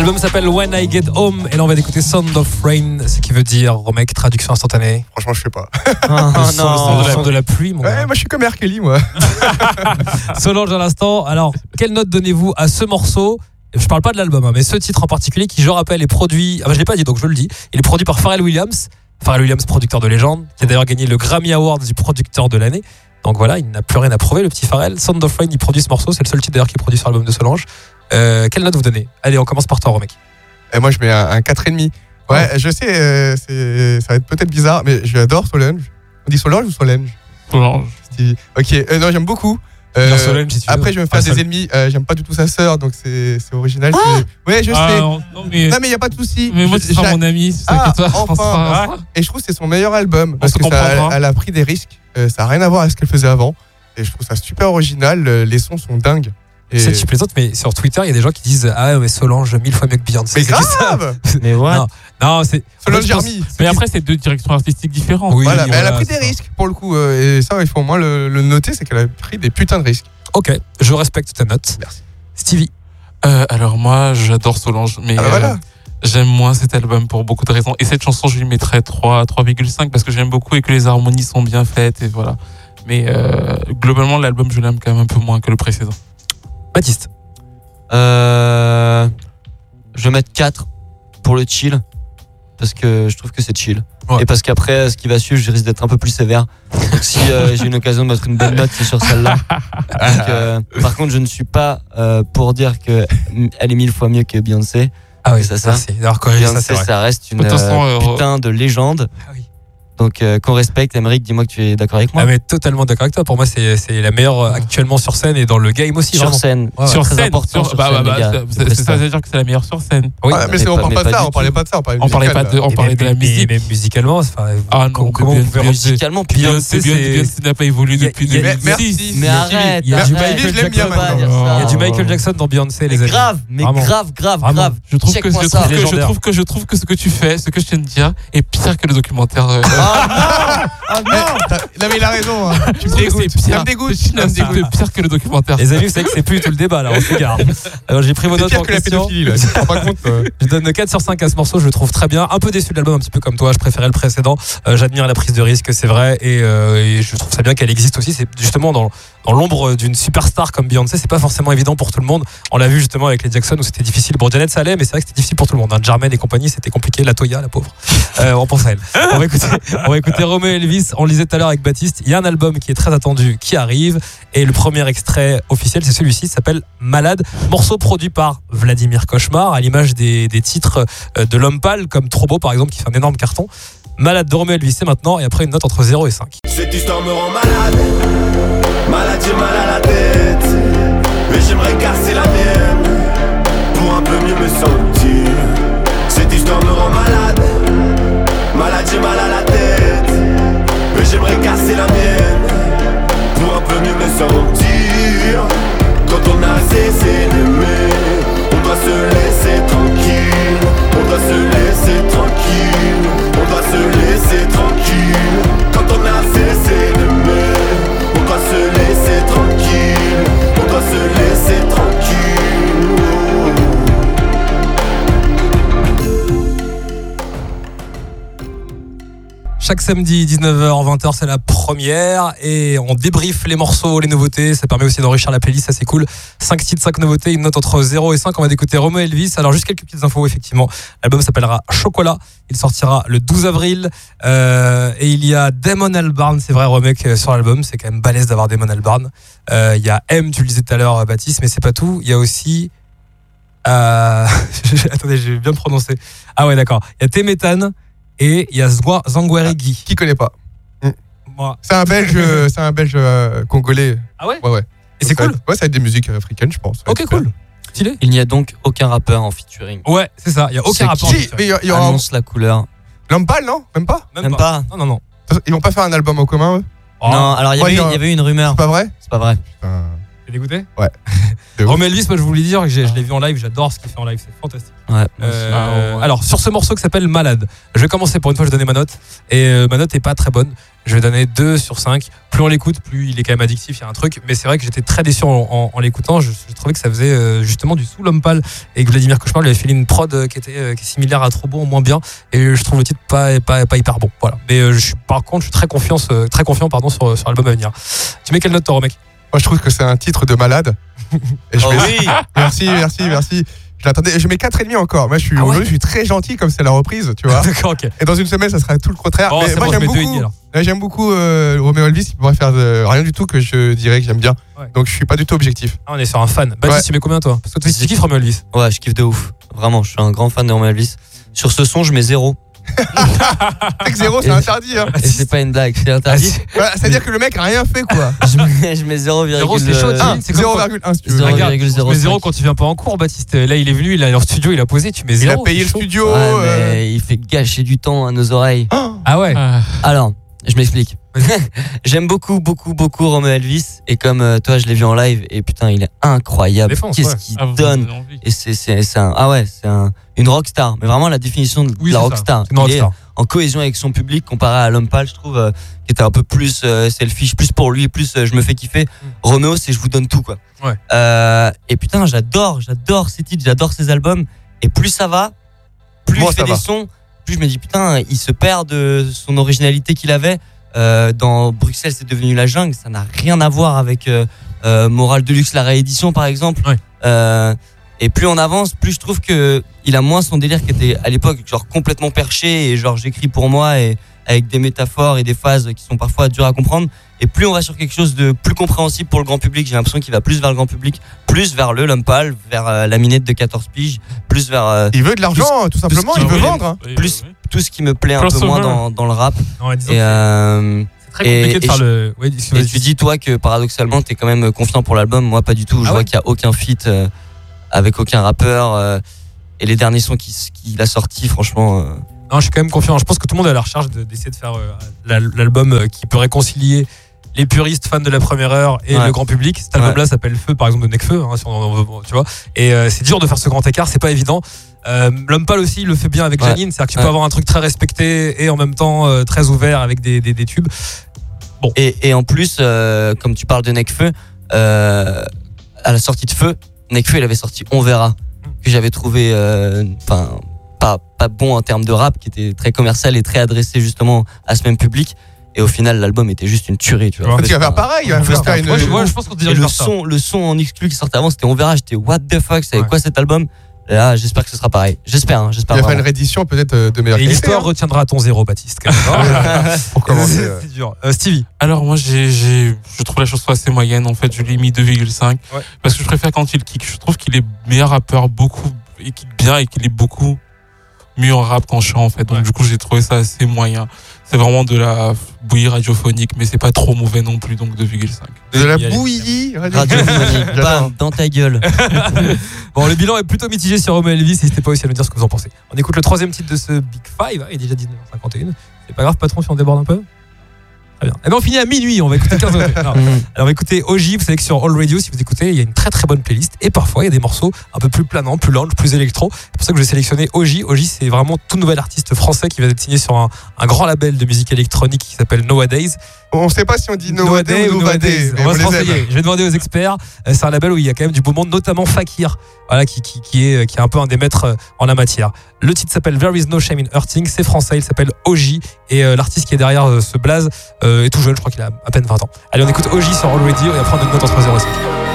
Speaker 2: L'album s'appelle When I Get Home et là on va écouter Sound of Rain ce qui veut dire mec traduction instantanée.
Speaker 3: franchement, je sais pas.
Speaker 5: Ah,
Speaker 2: Le son- le son de la-
Speaker 5: non.
Speaker 2: son de la pluie mon
Speaker 3: Ouais,
Speaker 2: gars.
Speaker 3: moi, je suis comme R. Kelly, moi.
Speaker 2: Solange à l'instant. Alors quelle note donnez-vous à ce morceau? Je parle pas de l'album, hein, mais ce titre en particulier qui, je rappelle, est produit. Ah bah, je l'ai pas dit, donc je le dis. Il est produit par Pharrell Williams. Pharrell Williams, producteur de légende, qui a d'ailleurs gagné le Grammy Award du producteur de l'année. Donc voilà, il n'a plus rien à prouver, le petit Pharrell. Sound of Rain, il produit ce morceau. C'est le seul titre d'ailleurs qu'il produit sur l'album de Solange. Euh, quelle note vous donnez? Allez, on commence par toi, Romek.
Speaker 3: Et moi, je mets un, un 4,5. Ouais, je sais, euh, c'est- ça va être peut-être bizarre, mais j'adore Solange. On dit Solange ou Solange?
Speaker 4: Solange.
Speaker 3: Ok, euh, non, j'aime beaucoup. Euh,
Speaker 2: Solange, si tu veux.
Speaker 3: après, je vais me faire
Speaker 2: Ah,
Speaker 3: des
Speaker 2: Sol-
Speaker 3: ennemis. Euh, j'aime pas du tout sa sœur, donc c'est c'est original. c'est- ouais, je
Speaker 4: Ah,
Speaker 3: sais.
Speaker 4: non, non, mais,
Speaker 3: Non, mais il n'y a pas de souci.
Speaker 4: mais moi,
Speaker 3: Je-
Speaker 4: tu seras
Speaker 3: j'a-
Speaker 4: mon ami. c'est
Speaker 3: Ah,
Speaker 4: pas,
Speaker 3: enfin.
Speaker 4: sera-
Speaker 3: Et je trouve que c'est son meilleur album. parce que ça,
Speaker 4: comprendra.
Speaker 3: elle, elle a pris des risques. Euh, ça n'a rien à voir avec ce qu'elle faisait avant. Et je trouve ça super original. Les sons sont dingues. Et...
Speaker 2: C'est tu plaisantes, mais sur Twitter, il y a des gens qui disent Ah, mais Solange, mille fois mieux que Beyoncé.
Speaker 3: Mais
Speaker 2: ça.
Speaker 3: grave
Speaker 5: Mais what?
Speaker 2: Non. Non, c'est.
Speaker 3: Solange
Speaker 2: en fait, je pense-
Speaker 3: Jermy.
Speaker 4: Mais après, c'est deux directions artistiques différentes.
Speaker 2: Oui,
Speaker 3: Voilà, mais elle a pris des
Speaker 2: ça.
Speaker 3: risques pour le coup. euh, Et ça, il faut au moins le, le noter c'est qu'elle a pris des putains de risques.
Speaker 2: Ok, je respecte ta note.
Speaker 3: Merci.
Speaker 2: Stevie.
Speaker 4: Euh, alors moi, j'adore Solange, mais
Speaker 3: Ah bah
Speaker 4: euh, j'aime moins cet album pour beaucoup de raisons. Et cette chanson, je lui mettrais 3, 3,5 parce que j'aime beaucoup et que les harmonies sont bien faites et voilà. Mais euh, globalement, l'album, je l'aime quand même un peu moins que le précédent.
Speaker 2: Baptiste.
Speaker 5: Euh, je vais mettre 4 pour le chill. Parce que je trouve que c'est chill.
Speaker 2: Ouais.
Speaker 5: Et parce qu'après, ce qui va suivre, je risque d'être un peu plus sévère. Donc si euh, j'ai une occasion de mettre une bonne note, c'est sur celle-là. Euh, par contre, je ne suis pas euh, pour dire que elle est mille fois mieux que Beyoncé.
Speaker 2: Ah oui,
Speaker 5: C'est ça.
Speaker 2: ça, c'est
Speaker 5: Beyoncé,
Speaker 2: vrai.
Speaker 5: ça reste une putain de légende.
Speaker 2: Ah oui.
Speaker 5: Donc euh, qu'on respecte. Emmerich, dis-moi que tu es d'accord avec moi.
Speaker 2: Ah, mais totalement d'accord avec toi. Pour moi, c'est c'est la meilleure euh, actuellement sur scène et dans le game aussi.
Speaker 5: sur
Speaker 2: vraiment.
Speaker 5: scène.
Speaker 2: Ouais,
Speaker 4: sur
Speaker 5: très
Speaker 4: scène,
Speaker 5: important
Speaker 4: sur-
Speaker 5: sur
Speaker 4: bah,
Speaker 5: scène,
Speaker 4: bah, bah, c'est- ça veut dire que c'est la meilleure sur scène.
Speaker 2: Oui,
Speaker 3: mais,
Speaker 5: mais
Speaker 3: c'est- on parle
Speaker 5: mais
Speaker 3: pas de ça, on parlait pas de ça. On parlait,
Speaker 4: On parlait pas de, on parlait de la musique.
Speaker 2: même musicalement, enfin,
Speaker 4: Ah non,
Speaker 2: comment,
Speaker 5: Musicalement.
Speaker 4: Beyoncé,
Speaker 2: Beyoncé,
Speaker 4: n'a pas évolué
Speaker 2: Il y a-
Speaker 4: depuis
Speaker 2: il y a-
Speaker 4: 2006.
Speaker 3: merci.
Speaker 5: Mais arrête,
Speaker 2: il y a du Michael
Speaker 3: je l'aime bien
Speaker 5: faut pas
Speaker 3: maintenant.
Speaker 5: dire
Speaker 2: Il y a
Speaker 5: ça.
Speaker 2: du Michael Jackson dans Beyoncé, les
Speaker 5: Mais
Speaker 2: amis.
Speaker 5: grave, mais grave, grave, grave.
Speaker 4: Je trouve, que, je,
Speaker 5: ça.
Speaker 4: trouve que, je
Speaker 2: Légendaire.
Speaker 4: trouve que je trouve que ce que tu fais, ce que je viens de dire, est pire que le documentaire. Euh,
Speaker 5: Ah non
Speaker 3: Non, mais il a raison. hein. Tu me dégoûtes.
Speaker 4: c'est
Speaker 3: Ça
Speaker 4: pire.
Speaker 3: me dégoûte.
Speaker 4: C'est pire que le documentaire.
Speaker 2: Les amis, vous savez que c'est plus tout le débat là, on s'égare. Alors j'ai pris vos
Speaker 3: C'est
Speaker 2: notes en
Speaker 3: pire que la
Speaker 2: question.
Speaker 3: pédophilie, là. Tu te rends pas compte euh.
Speaker 2: Je donne 4 sur 5 à ce morceau, je le trouve très bien. Un peu déçu de l'album, un petit peu comme toi, je préférais le précédent. Euh, J'admire la prise de risque, c'est vrai, et, euh, et je trouve ça bien qu'elle existe aussi. C'est justement dans, dans l'ombre d'une superstar comme Beyoncé, c'est pas forcément évident pour tout le monde. On l'a vu justement avec les Jackson où c'était difficile. Bon, Janet ça allait, mais c'est vrai que c'était difficile pour tout le monde. Hein. Jermaine et compagnie, c'était compliqué. La Toya, la pauvre. Euh, on pense à elle. On va écouter, on va écouter Romeo Elvis. On le disait tout à l'heure avec Baptiste. Il y a un album qui est très attendu qui arrive, et le premier extrait officiel, c'est celui-ci, il s'appelle Malade. Morceau produit par Vladimir Cauchemar, à l'image des, titres euh, de L'Homme Pâle, comme Trop par exemple, qui fait un énorme carton. Malade de Romeo Elvis, c'est maintenant, et après une note entre 0 et 5.
Speaker 7: Cette histoire me rend malade Malade, j'ai mal à la tête Mais j'aimerais casser la mienne Pour un peu mieux me sentir Cette histoire me rend Malade, j'aimerais casser la mienne. Pour un peu mieux me sentir. Quand on a cessé d'aimer On doit se laisser tranquille
Speaker 2: Chaque samedi, 19h, 20h, c'est la première. Et on débriefe les morceaux, les nouveautés. Ça permet aussi d'enrichir la playlist, ça c'est cool. 5 titres, 5 nouveautés, une note entre 0 et 5. On va écouter Romeo Elvis. Alors, juste quelques petites infos, effectivement. L'album s'appellera Chocolat. Il sortira le 12 avril. Euh, et il y a Damon Albarn, c'est vrai, remake sur l'album. C'est quand même balèze d'avoir Damon Albarn. Euh, il y a M, tu le disais tout à l'heure, Baptiste, mais c'est pas tout. Il y a aussi. Euh... Attendez, j'ai bien prononcé. Ah ouais, d'accord. Il y a Temetan et il y a Zwa- Zangweregi.
Speaker 3: Qui connaît pas
Speaker 2: Moi.
Speaker 3: C'est un belge, euh, c'est un belge euh, congolais.
Speaker 2: Ah ouais
Speaker 3: Ouais, ouais.
Speaker 2: Et c'est
Speaker 3: Ça va
Speaker 2: cool.
Speaker 3: être- Ouais, ça va être des musiques africaines, je pense.
Speaker 2: Ok,
Speaker 3: Super.
Speaker 2: cool. Stylé.
Speaker 5: Il n'y a donc aucun rappeur en featuring.
Speaker 2: Ouais, c'est ça. Il y a aucun rapport.
Speaker 3: Si, mais il y, a- il y aura
Speaker 5: Annonce la couleur.
Speaker 3: L'homme pâle, non Même pas
Speaker 5: Même pas.
Speaker 2: Non, non, non.
Speaker 3: Ils vont pas faire un album en commun, eux
Speaker 2: Oh,
Speaker 5: Non, alors il y
Speaker 3: Ouais,
Speaker 5: avait
Speaker 3: il y
Speaker 5: eu-
Speaker 3: a-
Speaker 5: il y avait eu une rumeur.
Speaker 3: C'est pas vrai
Speaker 5: C'est pas vrai.
Speaker 3: Putain.
Speaker 2: T'es dégoûté
Speaker 3: Ouais.
Speaker 2: Romeo Elvis, moi je voulais dire que je l'ai vu en live, j'adore ce qu'il fait en live, c'est fantastique.
Speaker 5: Ouais.
Speaker 2: Euh,
Speaker 4: Ah, ouais.
Speaker 2: Alors, sur ce morceau qui s'appelle Malade, je vais commencer pour une fois, je vais donner ma note. Et euh, ma note est pas très bonne. Je vais donner 2 sur 5. Plus on l'écoute, plus il est quand même addictif, il y a un truc. Mais c'est vrai que j'étais très déçu en, en- en l'écoutant. Je, je trouvais que ça faisait euh, justement du sous l'homme pâle. Et que Vladimir Cauchemar lui avait filé une prod qui était euh, qui est similaire à Trop Bon, moins bien. Et je trouve le titre pas, pas, pas hyper bon. Voilà. Mais euh, je suis, par contre, je suis très, confiance, euh, très confiant pardon, sur, sur l'album à venir. Tu mets quelle note, toi, mec
Speaker 3: moi, je trouve que c'est un titre de malade. Et
Speaker 5: oh oui
Speaker 3: merci, merci, merci. Je mets 4,5 encore. Moi, je suis,
Speaker 2: ah
Speaker 3: je suis très gentil comme c'est la reprise, tu vois.
Speaker 2: D'accord, ok.
Speaker 3: Et dans une semaine, ça sera tout le contraire.
Speaker 2: Oh,
Speaker 3: j'aime beaucoup, j'aime beaucoup Romeo Elvis Il pourrait faire euh, rien du tout que je dirais que j'aime bien. Donc, je suis pas du tout objectif.
Speaker 2: Ah, on est sur un fan. Bah,
Speaker 3: ouais.
Speaker 2: tu mets combien, toi? Parce que tu kiffes Romeo Elvis?
Speaker 5: Ouais, je kiffe de ouf. Vraiment, je suis un grand fan de Romeo Elvis. Sur ce son, je mets
Speaker 3: 0. 0 c'est interdit. Hein.
Speaker 5: C'est pas une blague, c'est interdit.
Speaker 2: Ah,
Speaker 3: c'est à dire que le mec a rien fait quoi.
Speaker 5: je mets, je mets
Speaker 2: 0,1 c'est 0,1
Speaker 3: ah, si tu veux.
Speaker 2: Regarde,
Speaker 5: tu
Speaker 2: mets 0 quand tu viens pas en cours Baptiste. Là il est venu, il a leur studio, il a posé, tu mets 0.
Speaker 3: Il a payé le studio.
Speaker 5: Ouais,
Speaker 3: euh.
Speaker 5: il fait gâcher du temps à nos oreilles.
Speaker 2: Ah ouais.
Speaker 5: Alors je m'explique. J'aime beaucoup, beaucoup, beaucoup Romeo Elvis. Et comme euh, toi, je l'ai vu en live. Et putain, il est incroyable. Qu'est-ce
Speaker 2: ouais.
Speaker 5: qu'il
Speaker 4: ah,
Speaker 5: donne. Et c'est un ah ouais, c'est un une rockstar. Mais vraiment la définition de
Speaker 2: Oui,
Speaker 5: la rockstar. Est
Speaker 2: rockstar.
Speaker 5: en cohésion avec son public comparé à l'homme pâle, je trouve, euh, qui était un peu plus euh, selfish, plus pour lui, plus euh, je me fais kiffer. Romeo, c'est je vous donne tout quoi.
Speaker 2: Ouais.
Speaker 5: Et putain, j'adore, j'adore ses titres, j'adore ses albums. Et plus ça va, plus
Speaker 3: Moi,
Speaker 5: il fait des
Speaker 3: va.
Speaker 5: sons, plus je me dis putain, il se perd de son originalité qu'il avait. Euh, dans Bruxelles, c'est devenu la jungle. Ça n'a rien à voir avec euh, euh, Morale de luxe, la réédition par exemple.
Speaker 2: Ouais.
Speaker 5: Et plus on avance, plus je trouve que il a moins son délire qui était à l'époque genre complètement perché et genre j'écris pour moi et avec des métaphores et des phases qui sont parfois dures à comprendre. Et plus on va sur quelque chose de plus compréhensible pour le grand public, j'ai l'impression qu'il va plus vers le grand public, plus vers le l'homme pâle, vers euh, la minette de 14 piges, plus vers euh,
Speaker 3: Il veut de l'argent, tout simplement. Il veut vendre. hein.
Speaker 5: Plus tout ce qui me plaît un peu
Speaker 4: Crossover.
Speaker 5: moins dans, dans le rap.
Speaker 2: Non, disons
Speaker 5: Et,
Speaker 2: que
Speaker 5: euh,
Speaker 2: c'est très compliqué
Speaker 5: et-
Speaker 2: de
Speaker 5: et
Speaker 2: faire
Speaker 5: je-
Speaker 2: le. Ouais,
Speaker 5: et tu dis toi que paradoxalement t'es quand même confiant pour l'album, moi pas du tout. Je
Speaker 2: Ah
Speaker 5: vois
Speaker 2: ouais
Speaker 5: qu'il y a aucun feat euh, avec aucun rappeur. euh, et les derniers sons qu'il qu'il a sortis, franchement, euh,
Speaker 2: Non, je suis quand même confiant. Je pense que tout le monde est à la recherche de- d'essayer de faire euh, l'al- l'album euh, qui peut réconcilier les puristes fans de la première heure et
Speaker 5: Ouais.
Speaker 2: le grand public. Cet album-là s'appelle Feu, par exemple, de Necfeu, hein, si on en veut, tu vois. Et euh, c'est dur de faire ce grand écart, c'est pas évident. Euh, L'homme pâle aussi, il le fait bien avec
Speaker 5: Ouais.
Speaker 2: Janine. C'est-à-dire que tu peux avoir un truc très respecté et en même temps euh, très ouvert avec des, des, des tubes.
Speaker 5: Et, et en plus, comme tu parles de Necfeu, à la sortie de Feu, Necfeu il avait sorti On verra, que j'avais trouvé enfin pas, pas bon en termes de rap, qui était très commercial et très adressé justement à ce même public. Et au final, l'album était juste une tuerie, tu vois.
Speaker 2: Ouais.
Speaker 3: Tu vas faire pareil. Il va faire
Speaker 5: un
Speaker 3: une-
Speaker 2: Moi, je, moi, je pense qu'on
Speaker 5: Et
Speaker 2: dirait
Speaker 5: le son, le son en exclu qui sortait avant, c'était On verra. J'étais what the fuck, c'est
Speaker 2: Ouais.
Speaker 5: quoi cet album? Là, j'espère que ce sera pareil. J'espère, hein, j'espère.
Speaker 3: Il va faire une réédition peut-être euh, de meilleure
Speaker 2: Et
Speaker 3: qualité.
Speaker 2: l'histoire
Speaker 3: hein,
Speaker 2: retiendra ton zéro, Baptiste. quand même, hein.
Speaker 3: Pour commencer.
Speaker 2: C'est
Speaker 3: euh.
Speaker 2: dur. Euh, Stevie.
Speaker 4: Alors moi j'ai, j'ai, je trouve la chanson assez moyenne en fait, je lui ai mis 2,5
Speaker 2: Ouais.
Speaker 4: parce que je préfère quand il kick. Je trouve qu'il est meilleur rappeur beaucoup, il kick bien et qu'il est beaucoup mieux en rap qu'en chant en fait. Donc
Speaker 2: Ouais.
Speaker 4: du coup j'ai trouvé ça assez moyen. C'est vraiment de la bouillie radiophonique mais c'est pas trop mauvais non plus donc 2,5.
Speaker 3: De la bouillie.
Speaker 5: Radiophonique, bam, dans ta gueule.
Speaker 2: Bon, le bilan est plutôt mitigé sur Romeo Elvis. N'hésitez pas aussi à nous dire ce que vous en pensez. On écoute le troisième titre de ce Big Five. hein, Il est déjà 19h51. C'est pas grave, patron, si on déborde un peu Très bien. Et ben on finit à minuit. On va écouter 15 minutes. Alors, on va écouter OG. Vous savez que sur All Radio, si vous écoutez, il y a une très très bonne playlist. Et parfois, il y a des morceaux un peu plus planants, plus lounge, plus électro. C'est pour ça que j'ai sélectionné OG. OG, c'est vraiment tout nouvel artiste français qui va être signé sur un, un grand label de musique électronique qui s'appelle Nowadays.
Speaker 3: On sait pas si on dit Nowadays ou mais
Speaker 2: On va se renseigner. Je vais demander aux experts. Euh, C'est un label où il y a quand même du beau monde, notamment Fakir, voilà, qui, qui, qui est, qui est un peu un des maîtres euh, en la matière. Le titre s'appelle There is no shame in hurting. C'est français. Il s'appelle OG. Et euh, l'artiste qui est derrière euh, ce blaze euh, est tout jeune. Je crois qu'il a à peine 20 ans. Allez, on écoute OG sur All Radio et après on donne une note entre 0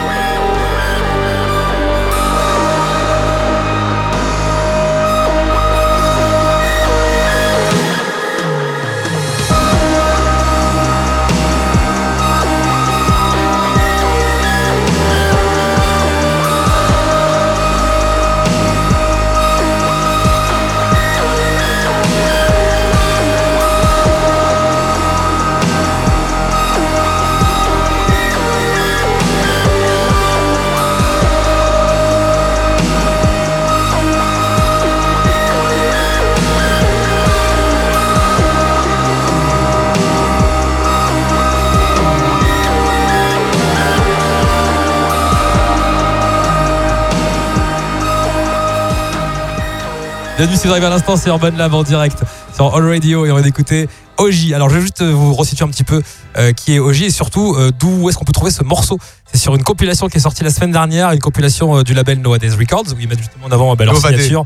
Speaker 2: et 5. Bienvenue si vous arrivez à l'instant, c'est Urban Lab en direct sur All Radio et on va écouter OG. Alors je vais juste vous resituer un petit peu euh, qui est OG et surtout euh, d'où est-ce qu'on peut trouver ce morceau. C'est sur une compilation qui est sortie la semaine dernière, une compilation euh, du label Nowadays Records où ils mettent justement en avant euh, bah, leur signature.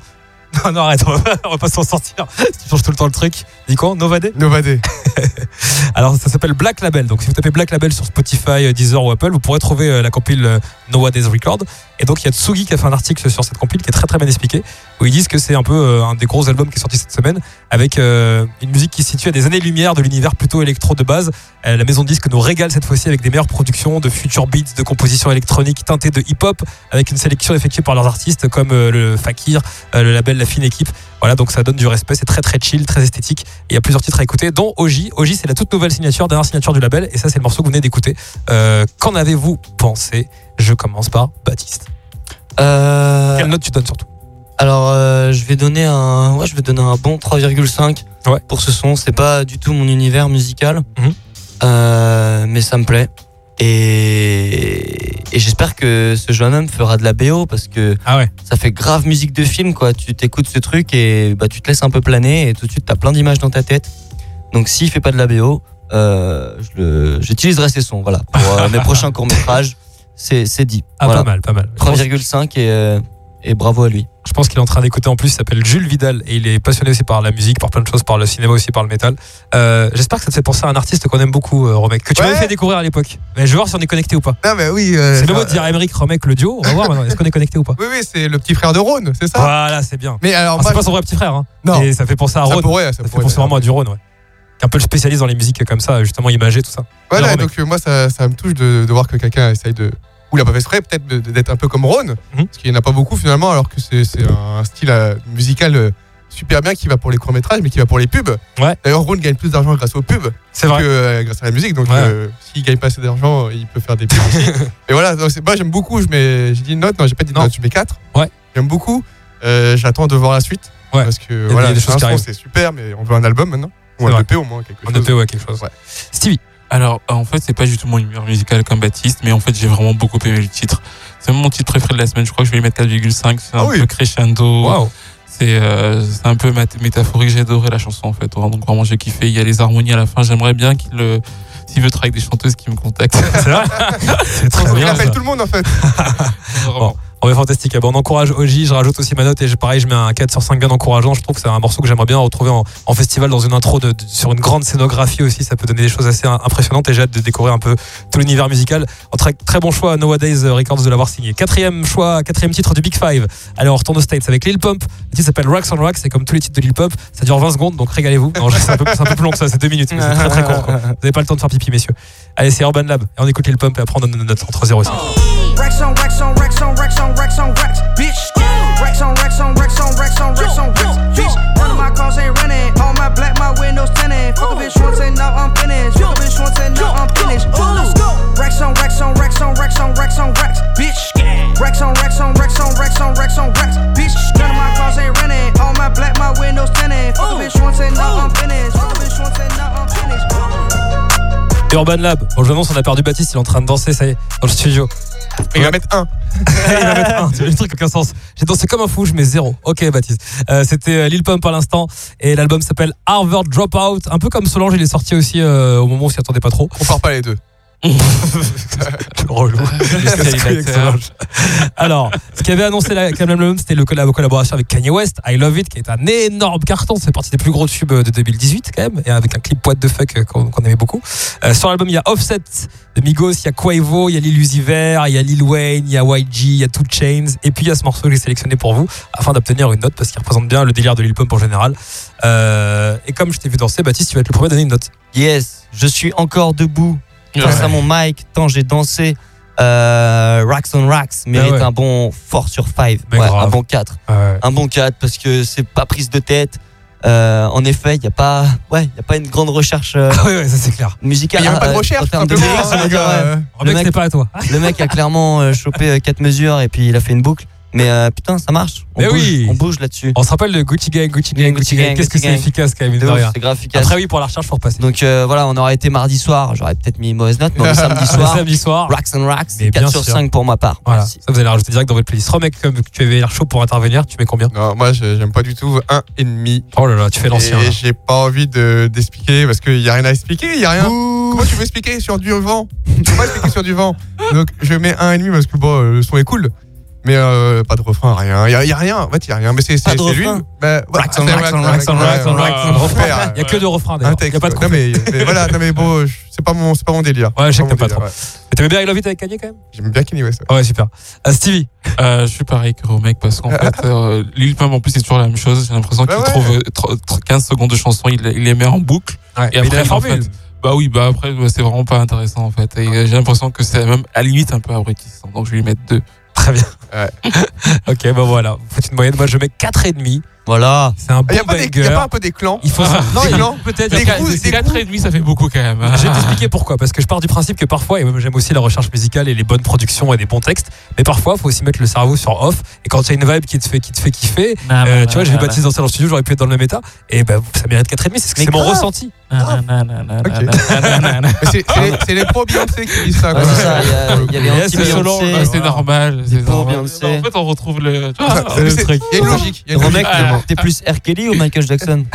Speaker 2: Non, non, arrête, on va, on va pas s'en sortir. Tu changes tout le temps le truc. Dis quoi Novade
Speaker 3: Novadé.
Speaker 2: Alors ça s'appelle Black Label. Donc si vous tapez Black Label sur Spotify, euh, Deezer ou Apple, vous pourrez trouver euh, la compile euh, Nowadays Record. Et donc il y a Tsugi qui a fait un article sur cette compile qui est très très bien expliqué, où ils disent que c'est un peu un des gros albums qui est sorti cette semaine, avec une musique qui se situe à des années-lumière de l'univers plutôt électro de base. La maison de disques nous régale cette fois-ci avec des meilleures productions de future beats, de compositions électroniques teintées de hip-hop, avec une sélection effectuée par leurs artistes comme le Fakir, le label La Fine Équipe. Voilà, donc ça donne du respect, c'est très très chill, très esthétique. Et il y a plusieurs titres à écouter, dont OJ. OJ, c'est la toute nouvelle signature, dernière signature du label, et ça, c'est le morceau que vous venez d'écouter. Euh, Qu'en avez-vous pensé? Je commence par Baptiste.
Speaker 5: Euh,
Speaker 2: Quelle note tu donnes surtout?
Speaker 5: Alors, euh, je vais donner un, ouais, je vais donner un bon 3,5
Speaker 2: Ouais.
Speaker 5: pour ce son. C'est pas du tout mon univers musical,
Speaker 2: Mhm.
Speaker 5: Euh, mais ça me plaît. Et, et j'espère que ce jeune homme fera de la BO parce que
Speaker 2: Ah ouais
Speaker 5: ça fait grave musique de film, quoi. Tu t'écoutes ce truc et bah, tu te laisses un peu planer et tout de suite t'as plein d'images dans ta tête. Donc s'il fait pas de la BO, euh, j'utiliserai ses sons, voilà, pour euh, mes prochains courts métrages. C'est dit.
Speaker 2: Ah,
Speaker 5: Voilà.
Speaker 2: pas mal, pas mal. Je pense-
Speaker 5: 3,5 et, euh, et bravo à lui.
Speaker 2: Je pense qu'il est en train d'écouter en plus, il s'appelle Jules Vidal et il est passionné aussi par la musique, par plein de choses, par le cinéma aussi, par le métal. Euh, J'espère que ça te fait penser à un artiste qu'on aime beaucoup, euh, Romek, que tu
Speaker 3: Ouais.
Speaker 2: m'avais fait découvrir à l'époque. Mais je vais voir si on est connecté ou pas.
Speaker 3: Non, mais oui. euh,
Speaker 2: C'est le mot de dire Emmerich, Romek, le duo. On va voir maintenant, est-ce qu'on est connecté ou pas?
Speaker 3: Oui, oui, c'est le petit frère de Rhône, c'est ça?
Speaker 2: Voilà, c'est bien.
Speaker 3: Mais alors,
Speaker 2: Alors, c'est
Speaker 3: moi,
Speaker 2: pas son vrai petit frère, hein.
Speaker 3: Non.
Speaker 2: Et ça fait penser à
Speaker 3: ça
Speaker 2: Rhône.
Speaker 3: pourrait, ça
Speaker 2: Ça fait penser vraiment à du Rhône, ouais. Qui est un peu le spécialiste dans les musiques comme ça, justement imagé, tout ça.
Speaker 3: Voilà, donc euh, moi, ça, ça me touche de, de voir que quelqu'un essaye de. Ou l'a pas fait exprès, peut-être d'être un peu comme Ron,
Speaker 2: Mhm.
Speaker 3: parce qu'il n'y en a pas beaucoup finalement, alors que c'est un style euh, musical euh, super bien qui va pour les courts-métrages, mais qui va pour les pubs.
Speaker 2: Ouais.
Speaker 3: D'ailleurs, Ron gagne plus d'argent grâce aux pubs que euh, grâce à la musique, donc
Speaker 2: Ouais.
Speaker 3: euh, s'il gagne pas assez d'argent, il peut faire des pubs aussi. Et voilà, donc c'est- moi j'aime beaucoup, je mets, j'ai dit une note, non, j'ai pas dit une note, je mets 4.
Speaker 2: Ouais.
Speaker 3: J'aime beaucoup, Euh, j'attends de voir la suite,
Speaker 2: Ouais.
Speaker 3: parce que
Speaker 2: a
Speaker 3: voilà,
Speaker 2: des choses
Speaker 3: un
Speaker 2: qui
Speaker 3: son,
Speaker 2: arrivent.
Speaker 3: c'est super, mais on veut un album maintenant, ou un
Speaker 2: vrai.
Speaker 3: EP au moins, quelque
Speaker 2: On
Speaker 3: chose.
Speaker 2: EP, ouais, quelque chose.
Speaker 3: Ouais.
Speaker 2: Stevie.
Speaker 4: Alors, en fait, c'est pas du tout mon univers musical comme Baptiste, mais en fait, j'ai vraiment beaucoup aimé le titre. C'est mon titre préféré de la semaine. Je crois que je vais lui mettre 4,5. C'est un
Speaker 3: Ah oui.
Speaker 4: peu crescendo. C'est euh, c'est un peu métaphorique. J'ai adoré la chanson, en fait. Donc, vraiment, j'ai kiffé. Il y a les harmonies à la fin. J'aimerais bien qu'il. euh, S'il veut travailler avec des chanteuses, qu'il me contacte.
Speaker 2: C'est vrai C'est très
Speaker 3: Il
Speaker 2: bien.
Speaker 3: appelle
Speaker 2: ça.
Speaker 3: tout le monde en fait.
Speaker 2: On est fantastique. Ah bon, on encourage OJ. Je rajoute aussi ma note et je- pareil, je mets un 4 sur 5 bien encourageant. Je trouve que c'est un morceau que j'aimerais bien retrouver en, festival dans une intro de, sur une grande scénographie aussi. Ça peut donner des choses assez im- impressionnantes et j'ai hâte de découvrir un peu tout l'univers musical. Très, très bon choix, Nowadays euh, Records de l'avoir signé. Quatrième choix, quatrième titre du Big Five. Allez, on retourne aux States avec Lil Pump. Le titre s'appelle Rocks on Rocks. C'est comme tous les titres de Lil Pump. Ça dure 20 secondes, donc régalez-vous. C'est un, peu- plus long que ça, c'est 2 minutes, mais c'est très très court. Vous n'avez pas le temps de faire pipi, messieurs. Allez, c'est Urban Lab. Et on écoute Lil Pump et après on donne notes entre 0 et 5.
Speaker 8: Rex on Rex on Rex on Rex on Rex on Rex, bitch. Rex on Rex on Rex on Rex on Rex on Rex, bitch. None of my cars ain't running. All my black, my windows tinted. Fuck a bitch once and now I'm finished. Fuck a bitch once and now I'm finished. Ooh. Rex on Rex on Rex on Rex on Rex on Rex, bitch. Rex on Rex on Rex on Rex on Rex on Rex, bitch. None of my cars ain't running. All my black, my windows tinted. Fuck a bitch once and now I'm finished. Fuck a bitch once and now I'm finished.
Speaker 2: Urban Lab. Bon, je vous annonce, on a perdu Baptiste, il est en train de danser, ça y est, dans le studio.
Speaker 3: Il va mettre un.
Speaker 2: il va mettre un, tu vois, le truc aucun sens. J'ai dansé comme un fou, je mets zéro. Ok, Baptiste. Euh, C'était euh, Lil Pump à l'instant, et l'album s'appelle Harvard Dropout. Un peu comme Solange, il est sorti aussi euh, au moment où on s'y attendait pas trop.
Speaker 3: On part pas les deux.
Speaker 2: Relou. Alors, ce qui avait annoncé la, quand même c'était le collab- collaboration avec Kanye West, I Love It, qui est un énorme carton. C'est parti des plus gros tubes de 2018 quand même, et avec un clip what the fuck euh, qu'on qu'on aimait beaucoup. Euh, sur l'album, il y a Offset de Migos, il y a Quavo, il y a Lil Uzi Vert, il y a Lil Wayne, il y a YG, il y a Two Chains, et puis il y a ce morceau que j'ai sélectionné pour vous afin d'obtenir une note parce qu'il représente bien le délire de Lil Pump en général. Euh, et comme je t'ai vu danser, Baptiste, tu vas être le premier à donner une note.
Speaker 5: Yes, je suis encore debout face à mon mic tant j'ai dansé. Euh, Racks on Racks mérite
Speaker 2: Ah ouais.
Speaker 5: un bon 4 sur 5.
Speaker 2: Mais
Speaker 5: Ouais,
Speaker 2: grave.
Speaker 5: un bon 4. Un bon 4 parce que c'est pas prise de tête. Euh, en effet, il n'y a pas, ouais, y a pas une grande recherche euh,
Speaker 2: Ah ouais, ouais, ça c'est clair.
Speaker 5: musicale.
Speaker 3: Il n'y a même pas de
Speaker 5: euh,
Speaker 3: recherche,
Speaker 5: en de lyrics, dire,
Speaker 3: gars,
Speaker 5: ouais.
Speaker 3: euh.
Speaker 5: Mec-
Speaker 2: c'est pas à toi.
Speaker 5: Le mec a clairement euh, chopé 4 mesures et puis il a fait une boucle. Mais euh, putain, ça marche. On
Speaker 2: Mais
Speaker 5: bouge,
Speaker 2: oui.
Speaker 5: on bouge là-dessus.
Speaker 2: On se rappelle de Gucci Gang, Gucci Gang, Gucci Gang. Qu'est-ce que c'est efficace quand même.
Speaker 5: C'est grave efficace.
Speaker 2: Après, oui, pour la recherche, faut repasser.
Speaker 5: Donc euh, voilà, on aurait été mardi soir, j'aurais peut-être mis une mauvaise note, mais on est samedi soir.
Speaker 2: samedi soir.
Speaker 5: Racks and Racks,
Speaker 2: Mais
Speaker 5: 4
Speaker 2: bien
Speaker 5: sur
Speaker 2: sûr.
Speaker 5: 5 pour ma part.
Speaker 2: Voilà,
Speaker 5: Merci.
Speaker 2: ça vous allez rajouter direct dans votre playlist. Remec, comme tu avais l'air chaud pour intervenir, tu mets combien?
Speaker 3: Non, moi j'aime pas du tout un et demi.
Speaker 2: Oh là là, tu fais l'ancien.
Speaker 3: Et j'ai pas envie de- d'expliquer parce qu'il y a rien à expliquer, il y a rien. Comment tu veux expliquer sur du vent? Tu peux pas expliquer sur du vent. Donc je mets un et demi parce que bon, le son est cool. Mais euh, pas de refrain, rien. Il y, a- y a rien. En fait, il y a rien. Mais c'est
Speaker 5: Pas
Speaker 3: c'est
Speaker 5: de
Speaker 3: c'est lui.
Speaker 5: refrain.
Speaker 3: Bah, voilà,
Speaker 5: Racks on on
Speaker 3: Racks
Speaker 5: racks on
Speaker 3: ouais,
Speaker 5: racks on
Speaker 3: ouais,
Speaker 5: racks
Speaker 3: ouais,
Speaker 5: on
Speaker 3: refrain,
Speaker 2: Il y a que deux refrains d'ailleurs. Il
Speaker 3: texte.
Speaker 2: y a pas de
Speaker 3: non,
Speaker 2: couplet.
Speaker 3: mais, mais voilà, non mais bon, c'est pas mon, c'est pas mon délire.
Speaker 2: Ouais, je sais
Speaker 3: C'est
Speaker 2: que
Speaker 3: pas
Speaker 2: t'aimes
Speaker 3: ouais.
Speaker 2: Mais T'aimais bien I Love It avec Kanye quand même?
Speaker 3: J'aime bien Kenny West. ouais.
Speaker 2: Ouais, super. Euh, Stevie?
Speaker 4: Euh, je suis pareil que Romek parce qu'en fait, euh, Lil Pump en plus c'est toujours la même chose. J'ai l'impression
Speaker 3: Bah
Speaker 4: qu'il
Speaker 3: ouais.
Speaker 4: trouve euh, tr- tr- 15 secondes de chanson, il, il les met en boucle.
Speaker 2: Ouais,
Speaker 4: Et
Speaker 2: mais il a
Speaker 4: après,
Speaker 2: la
Speaker 4: en fait, bah oui, bah après ouais, c'est vraiment pas intéressant en fait. Et euh, j'ai l'impression que c'est même à la limite un peu abrutissant. Donc je vais lui mettre deux.
Speaker 2: Très bien.
Speaker 3: Ouais.
Speaker 2: ok, bah voilà. Faites une moyenne. Moi, je mets 4,5.
Speaker 5: Voilà.
Speaker 2: C'est un
Speaker 3: Il
Speaker 2: bon
Speaker 3: y a pas des- y a pas un peu des clans
Speaker 2: Il faut
Speaker 3: Non,
Speaker 2: des
Speaker 3: il-
Speaker 2: clans, peut-être.
Speaker 3: Des
Speaker 2: Quatre-
Speaker 3: coups,
Speaker 4: C'est
Speaker 3: des
Speaker 4: 4 et demi, ça fait beaucoup quand même.
Speaker 2: Je vais t'expliquer pourquoi. Parce que je pars du principe que parfois, et j'aime aussi la recherche musicale et les bonnes productions et des bons textes, mais parfois, il faut aussi mettre le cerveau sur off. Et quand il y a une vibe qui te fait, qui te fait kiffer,
Speaker 4: Ah,
Speaker 2: euh, tu vois, j'ai vu Baptiste danser dans le studio, j'aurais pu être dans le même état, et ben ça mérite 4,5. C'est mon ressenti.
Speaker 3: C'est- c'est les- pro Beyoncé qui disent ça.
Speaker 5: Ouais,
Speaker 3: quoi.
Speaker 5: c'est ça, il y a- y a les anti Beyoncé.
Speaker 4: C'est normal. C'est
Speaker 5: pour
Speaker 4: normal.
Speaker 5: Beyoncé.
Speaker 4: En fait, on retrouve le.
Speaker 3: Ah. Il y a une logique.
Speaker 4: Ah.
Speaker 5: t'es plus R. Kelly ou Michael Jackson?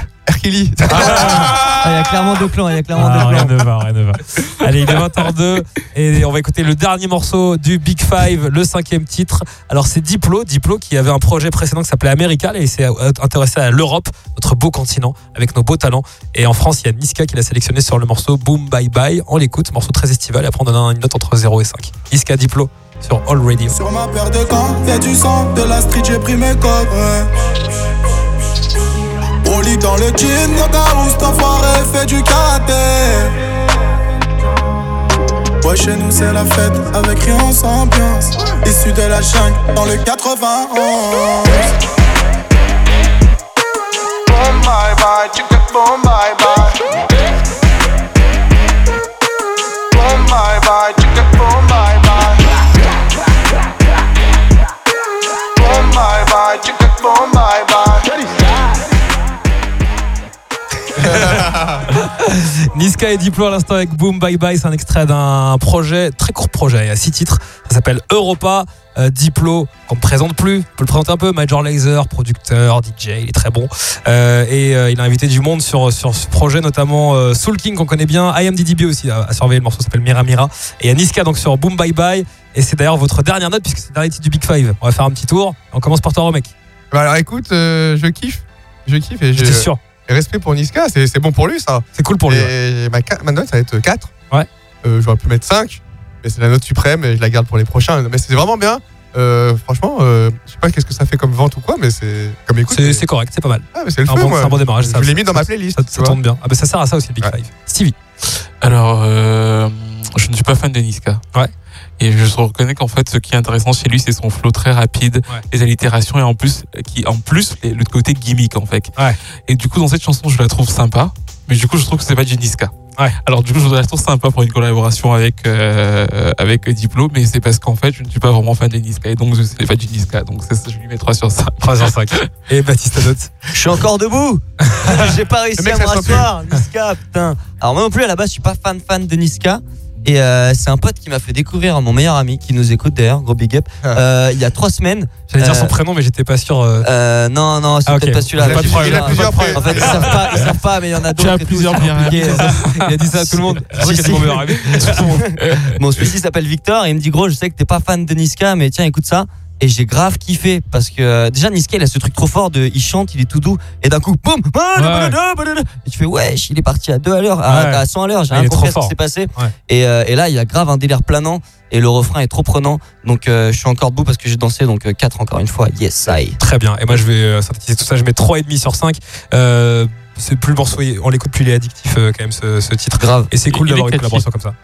Speaker 3: Kelly.
Speaker 5: Ah, Il y a clairement deux clans, il y a clairement
Speaker 2: Ah,
Speaker 5: deux
Speaker 2: rien
Speaker 5: clans.
Speaker 2: ne va, rien ne va. Allez, il est 20h02 et on va écouter le dernier morceau du Big Five, le cinquième titre. Alors c'est Diplo, Diplo qui avait un projet précédent qui s'appelait America et il s'est intéressé à l'Europe, notre beau continent, avec nos beaux talents. Et en France, il y a Niska qui l'a sélectionné sur le morceau Boom Bye Bye. On l'écoute, morceau très estival et après on donne une note entre 0 et 5. Niska Diplo sur All Radio.
Speaker 9: Sur ma paire de gants, du sang, de la street, j'ai pris mes codes. Ouais. Dans le jean, mon gars, cet enfoiré fait du karaté. Ouais, chez nous c'est la fête, avec rien sans ambiance. Issu de la jungle, dans le 91. Boom, bye bye, chicken, boom, bye bye.
Speaker 2: Niska et Diplo à l'instant avec Boom Bye Bye, c'est un extrait d'un projet, très court projet, il y a six titres. Ça s'appelle Europa. Euh, Diplo, qu'on ne présente plus, on peut le présenter un peu, Major Lazer, producteur, DJ, il est très bon. Euh, et euh, il a invité du monde sur, sur ce projet, notamment Soul King qu'on connaît bien, IMDDB aussi a, a surveillé, le morceau s'appelle Mira Mira. Et il y a Niska donc sur Boom Bye Bye. Et c'est d'ailleurs votre dernière note puisque c'est le dernier titre du Big Five. On va faire un petit tour. On commence par toi, mec.
Speaker 3: Bah alors écoute, je kiffe. Je kiffe et
Speaker 2: J'étais
Speaker 3: j'ai
Speaker 2: sûr.
Speaker 3: Et respect pour Niska, c'est c'est bon pour lui ça.
Speaker 2: C'est cool pour lui. ouais.
Speaker 3: Et ma, ca- ma note, ça va être 4.
Speaker 2: Ouais.
Speaker 3: Euh, J'aurais pu mettre 5, mais c'est la note suprême et je la garde pour les prochains. Mais c'est vraiment bien. Euh, franchement, euh, je sais pas qu'est-ce que ça fait comme vente ou quoi, mais c'est comme écoute.
Speaker 2: C'est correct, c'est pas mal.
Speaker 3: ah, mais c'est le
Speaker 2: un
Speaker 3: feu,
Speaker 2: bon-
Speaker 3: moi.
Speaker 2: c'est un bon démarrage, ça.
Speaker 3: Je l'ai mis dans ma playlist.
Speaker 2: Ça, ça tourne bien. Ah bah ça sert à ça aussi le Big
Speaker 3: Ouais.
Speaker 2: Five. Stevie.
Speaker 4: Alors, euh, je ne suis pas fan de Niska.
Speaker 2: Ouais.
Speaker 4: Et je reconnais qu'en fait, ce qui est intéressant chez lui, c'est son flow très rapide,
Speaker 2: Ouais.
Speaker 4: les allitérations et en plus, qui, en plus, les- le côté gimmick en fait.
Speaker 2: Ouais.
Speaker 4: Et du coup, dans cette chanson, je la trouve sympa, mais du coup, je trouve que c'est pas du Niska.
Speaker 2: Ouais.
Speaker 4: Alors du coup, je la trouve sympa pour une collaboration avec euh, avec Diplo, mais c'est parce qu'en fait, je ne suis pas vraiment fan de Niska et donc je sais pas du Niska, donc je lui mets 3 sur 5.
Speaker 2: 3 sur 5. Et Baptiste note.
Speaker 5: Je suis encore debout J'ai pas réussi à me rasseoir Niska, putain Alors moi non plus à la base je suis pas fan fan de Niska et euh, c'est un pote qui m'a fait découvrir mon meilleur ami qui nous écoute d'ailleurs, gros big up,
Speaker 3: Ah.
Speaker 5: euh, il y a trois semaines.
Speaker 2: J'allais dire
Speaker 5: Euh,
Speaker 2: son prénom, mais j'étais pas sûr. euh,
Speaker 5: Euh, non, non, c'est
Speaker 2: Ah, ok.
Speaker 5: peut-être pas celui-là.
Speaker 2: Pas de problème.
Speaker 3: Il a plusieurs
Speaker 5: En fait, ils savent pas, ils savent pas, mais il y en a d'autres. et tout,
Speaker 4: plusieurs
Speaker 5: c'est
Speaker 4: meilleurs
Speaker 5: compliqué.
Speaker 2: Il a dit ça à tout le monde.
Speaker 5: Si, si.
Speaker 2: mon meilleur ami.
Speaker 5: Bon, celui-ci s'appelle Victor et il me dit gros, je sais que t'es pas fan de Niska, mais tiens, écoute ça. Et j'ai grave kiffé parce que euh, déjà Niska il a ce truc trop fort de il chante, il est tout doux et d'un coup boum et tu fais wesh il est parti à 2 à l'heure à,
Speaker 2: Ouais.
Speaker 5: à 100 à l'heure j'ai rien compris à ce qui s'est passé
Speaker 2: Ouais.
Speaker 5: et, euh, et là il y a grave un délire planant et le refrain est trop prenant donc euh, je suis encore debout parce que j'ai dansé donc 4 encore une fois yes I
Speaker 2: Très bien. Et moi, je vais euh, synthétiser tout ça. Je mets 3,5 sur 5. Euh, c'est plus le morceau, on l'écoute plus, il est addictif euh, quand même ce, ce titre.
Speaker 5: grave
Speaker 2: Et c'est cool d'avoir une collaboration comme ça.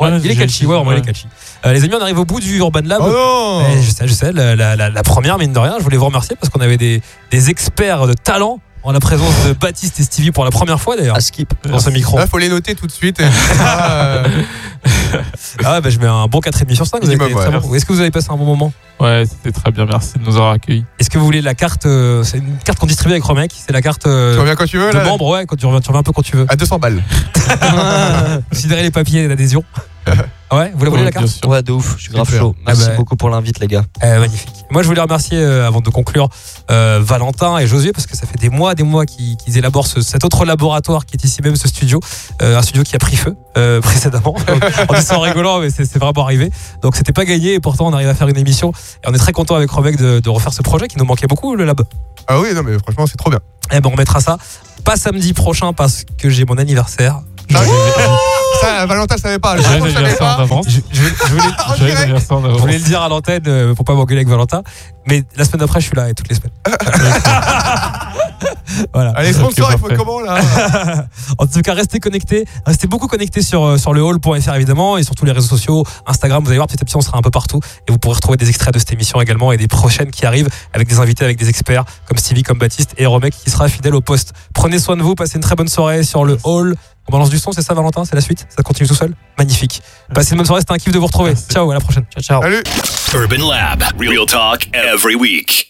Speaker 2: Ouais,
Speaker 4: Ouais,
Speaker 2: il est catchy, ouais, vraiment, il est catchy. Euh, les amis, on arrive au bout du Urban Lab.
Speaker 3: Oh non
Speaker 2: je sais, je sais, la, la- la- la première, mine de rien, je voulais vous remercier parce qu'on avait des, des experts de talent en la présence de Baptiste et Stevie pour la première fois d'ailleurs
Speaker 5: à skip
Speaker 2: dans ce micro.
Speaker 3: Là, faut les noter tout de suite. et- Ah, euh,
Speaker 2: Ah, bah, je mets un bon 4,5 sur 5. Vous avez
Speaker 3: ouais.
Speaker 2: bon. Est-ce que vous avez passé un bon moment?
Speaker 4: Ouais, c'était très bien, merci de nous avoir accueillis.
Speaker 2: Est-ce que vous voulez la carte euh, C'est une carte qu'on distribue avec Romek. C'est la carte euh,
Speaker 3: tu reviens quand tu veux,
Speaker 2: de
Speaker 3: là
Speaker 2: membre, ouais, quand tu reviens, tu reviens un peu quand tu veux.
Speaker 3: À 200 balles.
Speaker 2: Considérez les papiers d'adhésion. Ah ouais, vous la voulez la carte.
Speaker 5: Ouais, de ouf, je suis grave chaud. Merci
Speaker 2: Ah bah.
Speaker 5: beaucoup pour l'invite, les gars.
Speaker 2: Eh, magnifique. Moi, je voulais remercier, euh, avant de conclure, euh, Valentin et Josué, parce que ça fait des mois, des mois qu'ils élaborent ce- cet autre laboratoire qui est ici même, ce studio. Euh, un studio qui a pris feu euh, précédemment. en rigolant, mais c'est c'est vraiment arrivé. Donc, c'était pas gagné, et pourtant, on arrive à faire une émission. Et on est très content avec Robec de, de refaire ce projet qui nous manquait beaucoup, le lab.
Speaker 3: Ah oui, non, mais franchement, c'est trop bien.
Speaker 2: Eh ben, on remettra ça. Pas samedi prochain, parce que j'ai mon anniversaire.
Speaker 3: Ça, Valentin, je savais pas. Le
Speaker 4: en
Speaker 3: pas.
Speaker 2: Je, je- je voulais, je le dire à l'antenne euh, pour pas m'engueuler avec Valentin. Mais la semaine d'après, je suis là, et toutes les semaines. voilà.
Speaker 3: Allez, sponsor,
Speaker 4: Ok,
Speaker 3: il faut comment là
Speaker 2: En tout cas, restez connectés, restez beaucoup connectés sur, euh, sur le hall.fr évidemment et sur tous les réseaux sociaux, Instagram, vous allez voir petit à petit on sera un peu partout et vous pourrez retrouver des extraits de cette émission également et des prochaines qui arrivent avec des invités, avec des experts comme Stevie, comme Baptiste et Romek qui sera fidèle au poste. Prenez soin de vous, passez une très bonne soirée sur le hall. On balance du son, c'est ça Valentin C'est la suite Ça continue tout seul Magnifique. Passez une bonne soirée, c'était un kiff de vous retrouver.
Speaker 4: Merci.
Speaker 2: Ciao, à la prochaine.
Speaker 5: Ciao, ciao.
Speaker 3: Salut
Speaker 1: Urban Lab. Real talk every week.